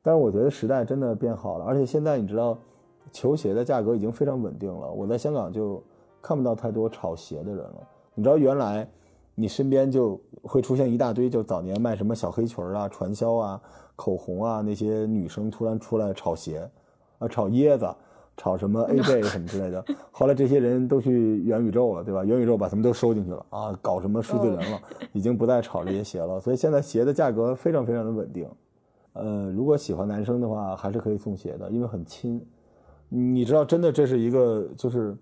但是我觉得时代真的变好了，而且现在你知道，球鞋的价格已经非常稳定了。我在香港就看不到太多炒鞋的人了。你知道原来你身边就会出现一大堆，就早年卖什么小黑裙啊、传销啊、口红啊那些女生突然出来炒鞋，啊炒椰子，炒什么 AJ 什么之类的。后来这些人都去元宇宙了，对吧？元宇宙把他们都收进去了啊，搞什么数字人了，已经不再炒这些鞋了。所以现在鞋的价格非常非常的稳定。呃，如果喜欢男生的话，还是可以送鞋的，因为很轻。你知道，真的这是一个就是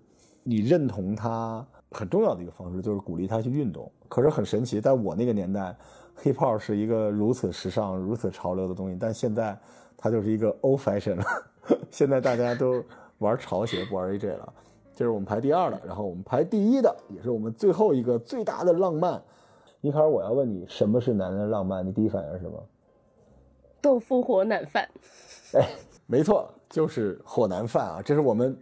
你认同他很重要的一个方式，就是鼓励他去运动。可是很神奇，在我那个年代，hip hop 是一个如此时尚、如此潮流的东西，但现在它就是一个 old fashion 了。现在大家都玩潮鞋，不玩 AJ 了。这是我们排第二的，然后我们排第一的，也是我们最后一个最大的浪漫。一开始，我要问你，什么是男人的浪漫？你第一反应是什么？豆腐火腩饭，哎，没错，就是火腩饭啊！这是我们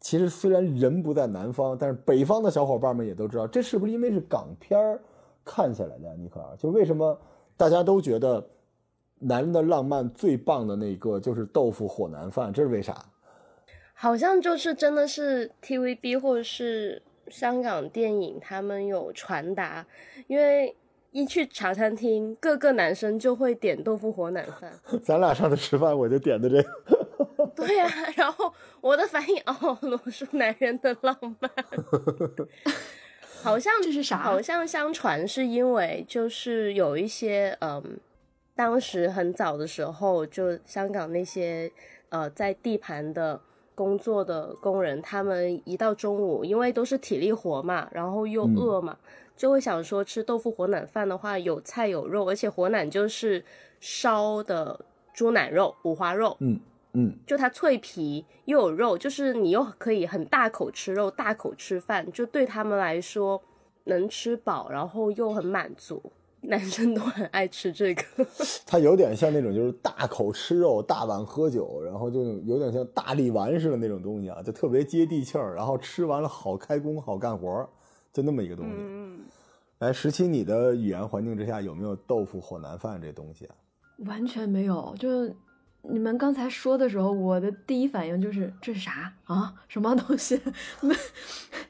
其实虽然人不在南方，但是北方的小伙伴们也都知道，这是不是因为是港片儿看下来的呀？尼克尔，就为什么大家都觉得男人的浪漫最棒的那个就是豆腐火腩饭？这是为啥？好像就是真的是 TVB 或者是香港电影，他们有传达，因为一去茶餐厅，各个男生就会点豆腐火腩饭。咱俩上次吃饭我就点的这个，对呀、然后我的反应哦，罗叔男人的浪漫，好像这是啥？好像相传是因为就是有一些嗯，当时很早的时候，就香港那些呃在地盘的工作的工人，他们一到中午，因为都是体力活嘛，然后又嗯饿嘛，就会想说吃豆腐火腩饭的话，有菜有肉，而且火腩就是烧的猪腩肉、五花肉，嗯嗯，就它脆皮又有肉，就是你又可以很大口吃肉，大口吃饭，就对他们来说能吃饱，然后又很满足。男生都很爱吃这个，它有点像那种就是大口吃肉、大碗喝酒，然后就有点像大力丸似的那种东西啊，就特别接地气儿，然后吃完了好开工、好干活，就那么一个东西。嗯，来，十七，你的语言环境之下有没有豆腐火腩饭这东西啊？完全没有。就你们刚才说的时候，我的第一反应就是这是啥啊？什么东西？那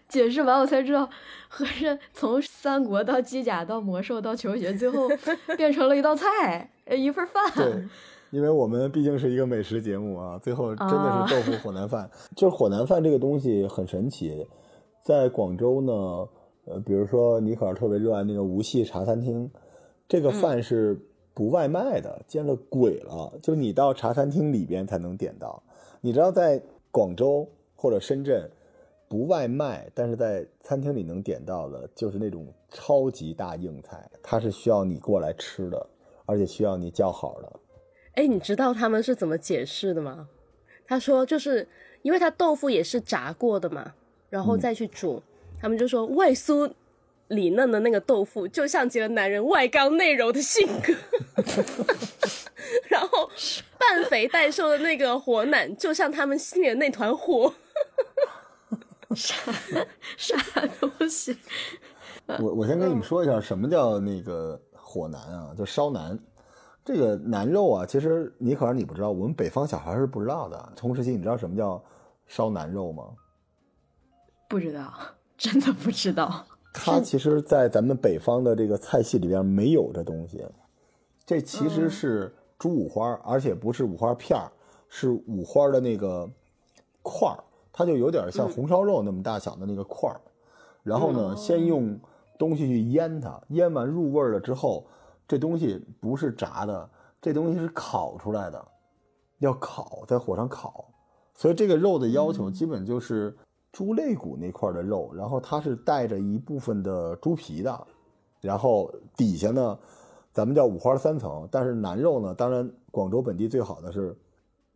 解释完我才知道，合着从三国到机甲到魔兽到球鞋，最后 变成了一道菜，呃一份饭。对，因为我们毕竟是一个美食节目啊，最后真的是豆腐火腩饭。就是火腩饭这个东西很神奇，在广州呢，呃，比如说尼可儿特别热爱那个无锡茶餐厅，这个饭是不外卖的，见了鬼了！就你到茶餐厅里边才能点到。你知道，在广州或者深圳不外卖，但是在餐厅里能点到的，就是那种超级大硬菜，它是需要你过来吃的，而且需要你叫好的。哎，你知道他们是怎么解释的吗？他说就是因为他豆腐也是炸过的嘛，然后再去煮，他们就说外酥里嫩的那个豆腐就像极了男人外刚内柔的性格，然后半肥带瘦的那个火腩就像他们心里的那团火。啥啥东西？我我先跟你们说一下，什么叫那个火腩啊？就烧腩。这个腩肉啊，其实你可能你不知道，我们北方小孩是不知道的。同时期，你知道什么叫烧腩肉吗？不知道，真的不知道。它其实，在咱们北方的这个菜系里边没有这东西。这其实是猪五花，而且不是五花片儿，是五花的那个块儿，它就有点像红烧肉那么大小的那个块儿。然后呢，先用东西去腌它，腌完入味了之后，这东西不是炸的，这东西是烤出来的，要烤，在火上烤。所以这个肉的要求基本就是猪肋骨那块的肉，然后它是带着一部分的猪皮的，然后底下呢，咱们叫五花三层，但是腩肉呢，当然广州本地最好的是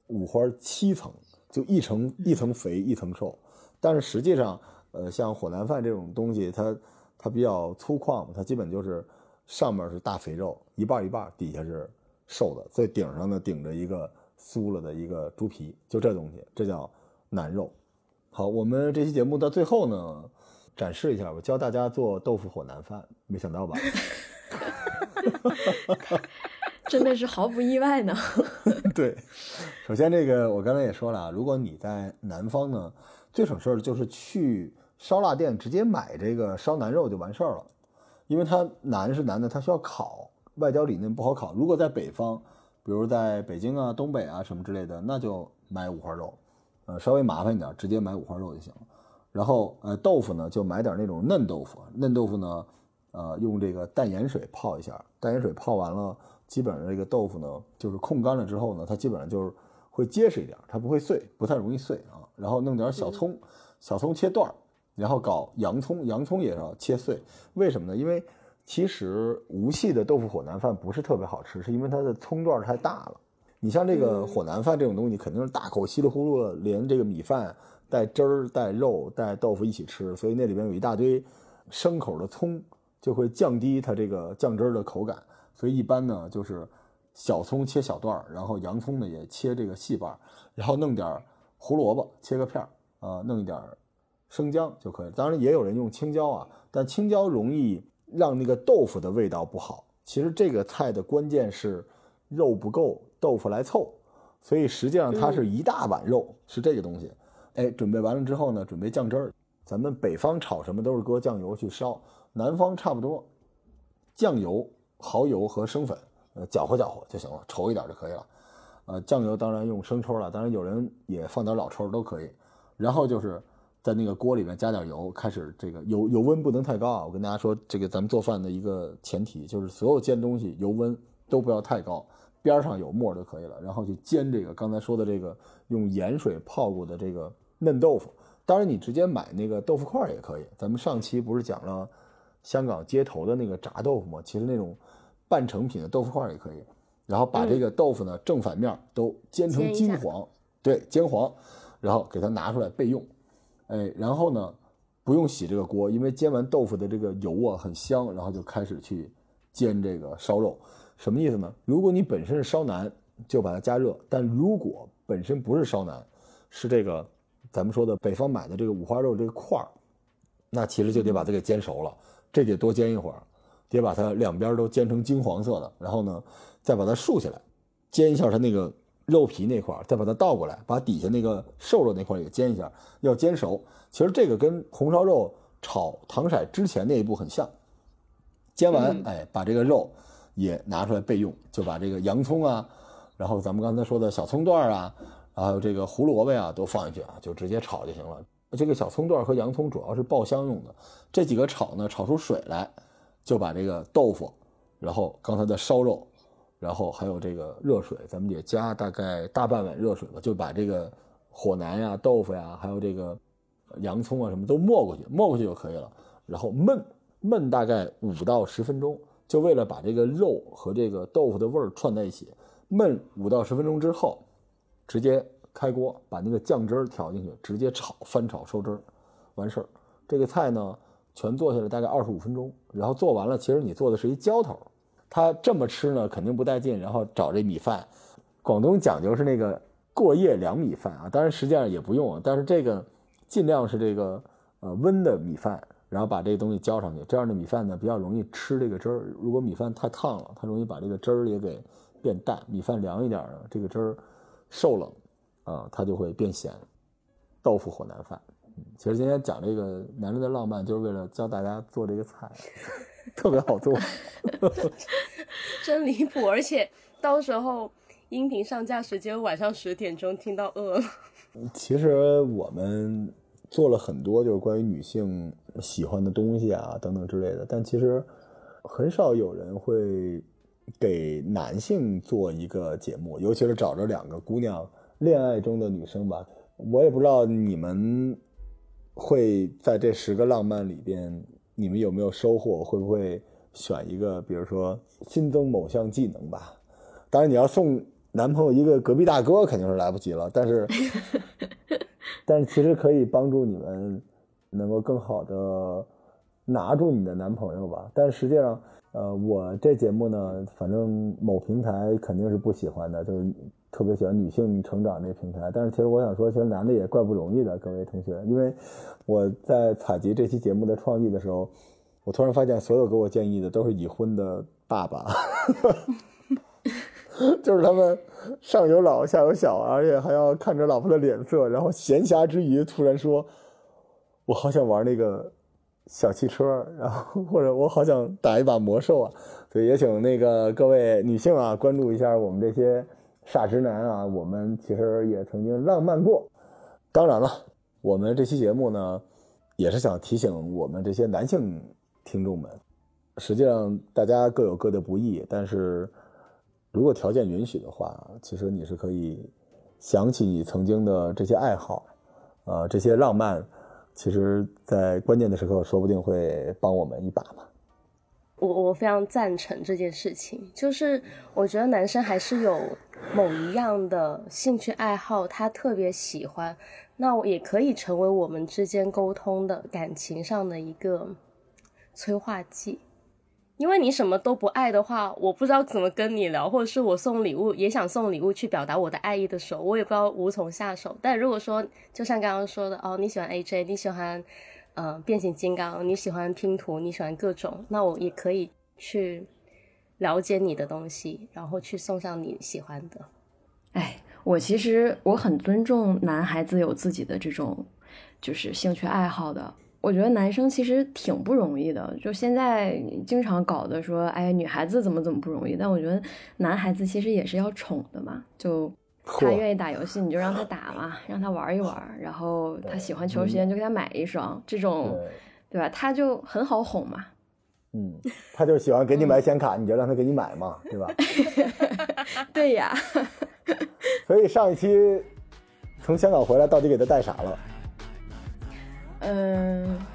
五花七层，就一层一层肥一层瘦，但是实际上，呃，像火腩饭这种东西，它它比较粗犷嘛，它基本就是上面是大肥肉，一半一半，底下是瘦的，最顶上呢顶着一个酥了的一个猪皮，就这东西，这叫腩肉。好，我们这期节目到最后呢，展示一下，我教大家做豆腐火腩饭，没想到吧？真的是毫不意外呢。对，首先这个我刚才也说了啊，如果你在南方呢，最省事儿的就是去烧腊店直接买这个烧腩肉就完事儿了，因为它腩是腩的，它需要烤，外焦里嫩不好烤。如果在北方，比如在北京啊、东北啊什么之类的，那就买五花肉，呃，稍微麻烦一点，直接买五花肉就行了。然后呃，豆腐呢就买点那种嫩豆腐，嫩豆腐呢，呃，用这个淡盐水泡一下，淡盐水泡完了，基本上这个豆腐呢就是控干了之后呢，它基本上就是会结实一点，它不会碎，不太容易碎啊。然后弄点小葱，小葱切段儿，然后搞洋葱，洋葱也要切碎。为什么呢？因为其实无锡的豆腐火腩饭不是特别好吃，是因为它的葱段太大了。你像这个火腩饭这种东西，肯定是大口稀里呼噜的，连这个米饭带汁儿、带肉、带豆腐一起吃，所以那里边有一大堆生口的葱，就会降低它这个酱汁儿的口感。所以一般呢，就是小葱切小段儿，然后洋葱呢也切这个细瓣儿，然后弄点儿胡萝卜切个片儿，啊、弄一点儿生姜就可以了。当然也有人用青椒啊，但青椒容易让那个豆腐的味道不好。其实这个菜的关键是肉不够，豆腐来凑，所以实际上它是一大碗肉，是这个东西。哎，准备完了之后呢，准备酱汁儿。咱们北方炒什么都是搁酱油去烧，南方差不多，酱油、蚝油和生粉，呃，搅和搅和就行了，稠一点就可以了。呃，酱油当然用生抽了，当然有人也放点老抽都可以。然后就是在那个锅里面加点油，开始这个油油温不能太高啊。我跟大家说，这个咱们做饭的一个前提就是所有煎东西油温都不要太高，边上有沫就可以了。然后去煎这个刚才说的这个用盐水泡过的这个嫩豆腐。当然你直接买那个豆腐块儿也可以。咱们上期不是讲了香港街头的那个炸豆腐吗？其实那种半成品的豆腐块儿也可以。然后把这个豆腐呢正反面都煎成金黄，对，煎黄，然后给它拿出来备用。哎，然后呢，不用洗这个锅，因为煎完豆腐的这个油啊很香，然后就开始去煎这个烧肉。什么意思呢？如果你本身是烧腩，就把它加热；但如果本身不是烧腩，是这个咱们说的北方买的这个五花肉这个块儿，那其实就得把它给煎熟了，这得多煎一会儿，得把它两边都煎成金黄色的，然后呢，再把它竖起来，煎一下它那个肉皮那块儿，再把它倒过来，把底下那个瘦肉那块也煎一下，要煎熟。其实这个跟红烧肉炒糖色之前那一步很像。煎完，哎，把这个肉也拿出来备用，就把这个洋葱啊，然后咱们刚才说的小葱段啊，还有这个胡萝卜呀、都放进去啊，就直接炒就行了。这个小葱段和洋葱主要是爆香用的，这几个炒呢，炒出水来，就把这个豆腐，然后刚才的烧肉，然后还有这个热水，咱们也加大概大半碗热水吧，就把这个火腩呀、豆腐呀，还有这个洋葱啊什么都没过去，没过去就可以了，然后焖。焖大概五到十分钟，就为了把这个肉和这个豆腐的味儿串在一起。焖五到十分钟之后，直接开锅，把那个酱汁儿调进去，直接炒，翻炒收汁儿，完事儿。这个菜呢，全做下来大概二十五分钟。然后做完了，其实你做的是一浇头。它这么吃呢，肯定不带劲。然后找这米饭，广东讲究是那个过夜凉米饭啊，当然实际上也不用，但是这个尽量是这个呃温的米饭。然后把这个东西浇上去，这样的米饭呢比较容易吃这个汁儿。如果米饭太烫了，它容易把这个汁儿也给变淡。米饭凉一点呢，这个汁儿受冷啊，它就会变咸。豆腐火腩饭，嗯，其实今天讲这个男人的浪漫，就是为了教大家做这个菜，特别好做。真离谱！而且到时候音频上架时间晚上十点钟，听到饿了。其实我们。做了很多就是关于女性喜欢的东西啊等等之类的，但其实很少有人会给男性做一个节目，尤其是找着两个姑娘恋爱中的女生吧。我也不知道你们会在这十个浪漫里边，你们有没有收获？会不会选一个，比如说新增某项技能吧？当然，你要送男朋友一个隔壁大哥，肯定是来不及了。但是。但其实可以帮助你们能够更好的拿住你的男朋友吧。但实际上，呃，我这节目呢，反正某平台肯定是不喜欢的，就是特别喜欢女性成长这平台。但是其实我想说，其实男的也怪不容易的，各位同学，因为我在采集这期节目的创意的时候，我突然发现，所有给我建议的都是已婚的爸爸。就是他们上有老下有小，而且还要看着老婆的脸色，然后闲暇之余突然说：“我好想玩那个小汽车，然后或者我好想打一把魔兽啊！”所以也请那个各位女性啊，关注一下我们这些傻直男啊，我们其实也曾经浪漫过。当然了，我们这期节目呢，也是想提醒我们这些男性听众们，实际上大家各有各的不易，但是。如果条件允许的话，其实你是可以想起你曾经的这些爱好，呃，这些浪漫，其实，在关键的时刻，说不定会帮我们一把嘛。我我非常赞成这件事情，就是我觉得男生还是有某一样的兴趣爱好，他特别喜欢，那我也可以成为我们之间沟通的感情上的一个催化剂。因为你什么都不爱的话，我不知道怎么跟你聊，或者是我送礼物也想送礼物去表达我的爱意的时候，我也不知道无从下手。但如果说，就像刚刚说的，哦，你喜欢 AJ，你喜欢，呃，变形金刚，你喜欢拼图，你喜欢各种，那我也可以去了解你的东西，然后去送上你喜欢的。哎，我其实我很尊重男孩子有自己的这种就是兴趣爱好的。我觉得男生其实挺不容易的，就现在经常搞的说，哎，女孩子怎么怎么不容易。但我觉得男孩子其实也是要宠的嘛，就他愿意打游戏，你就让他打嘛，让他玩一玩。然后他喜欢球鞋，就给他买一双，这种，对吧？他就很好哄嘛。嗯，他就喜欢给你买显卡，你就让他给你买嘛，对吧？对呀。所以上一期从香港回来，到底给他带啥了？嗯。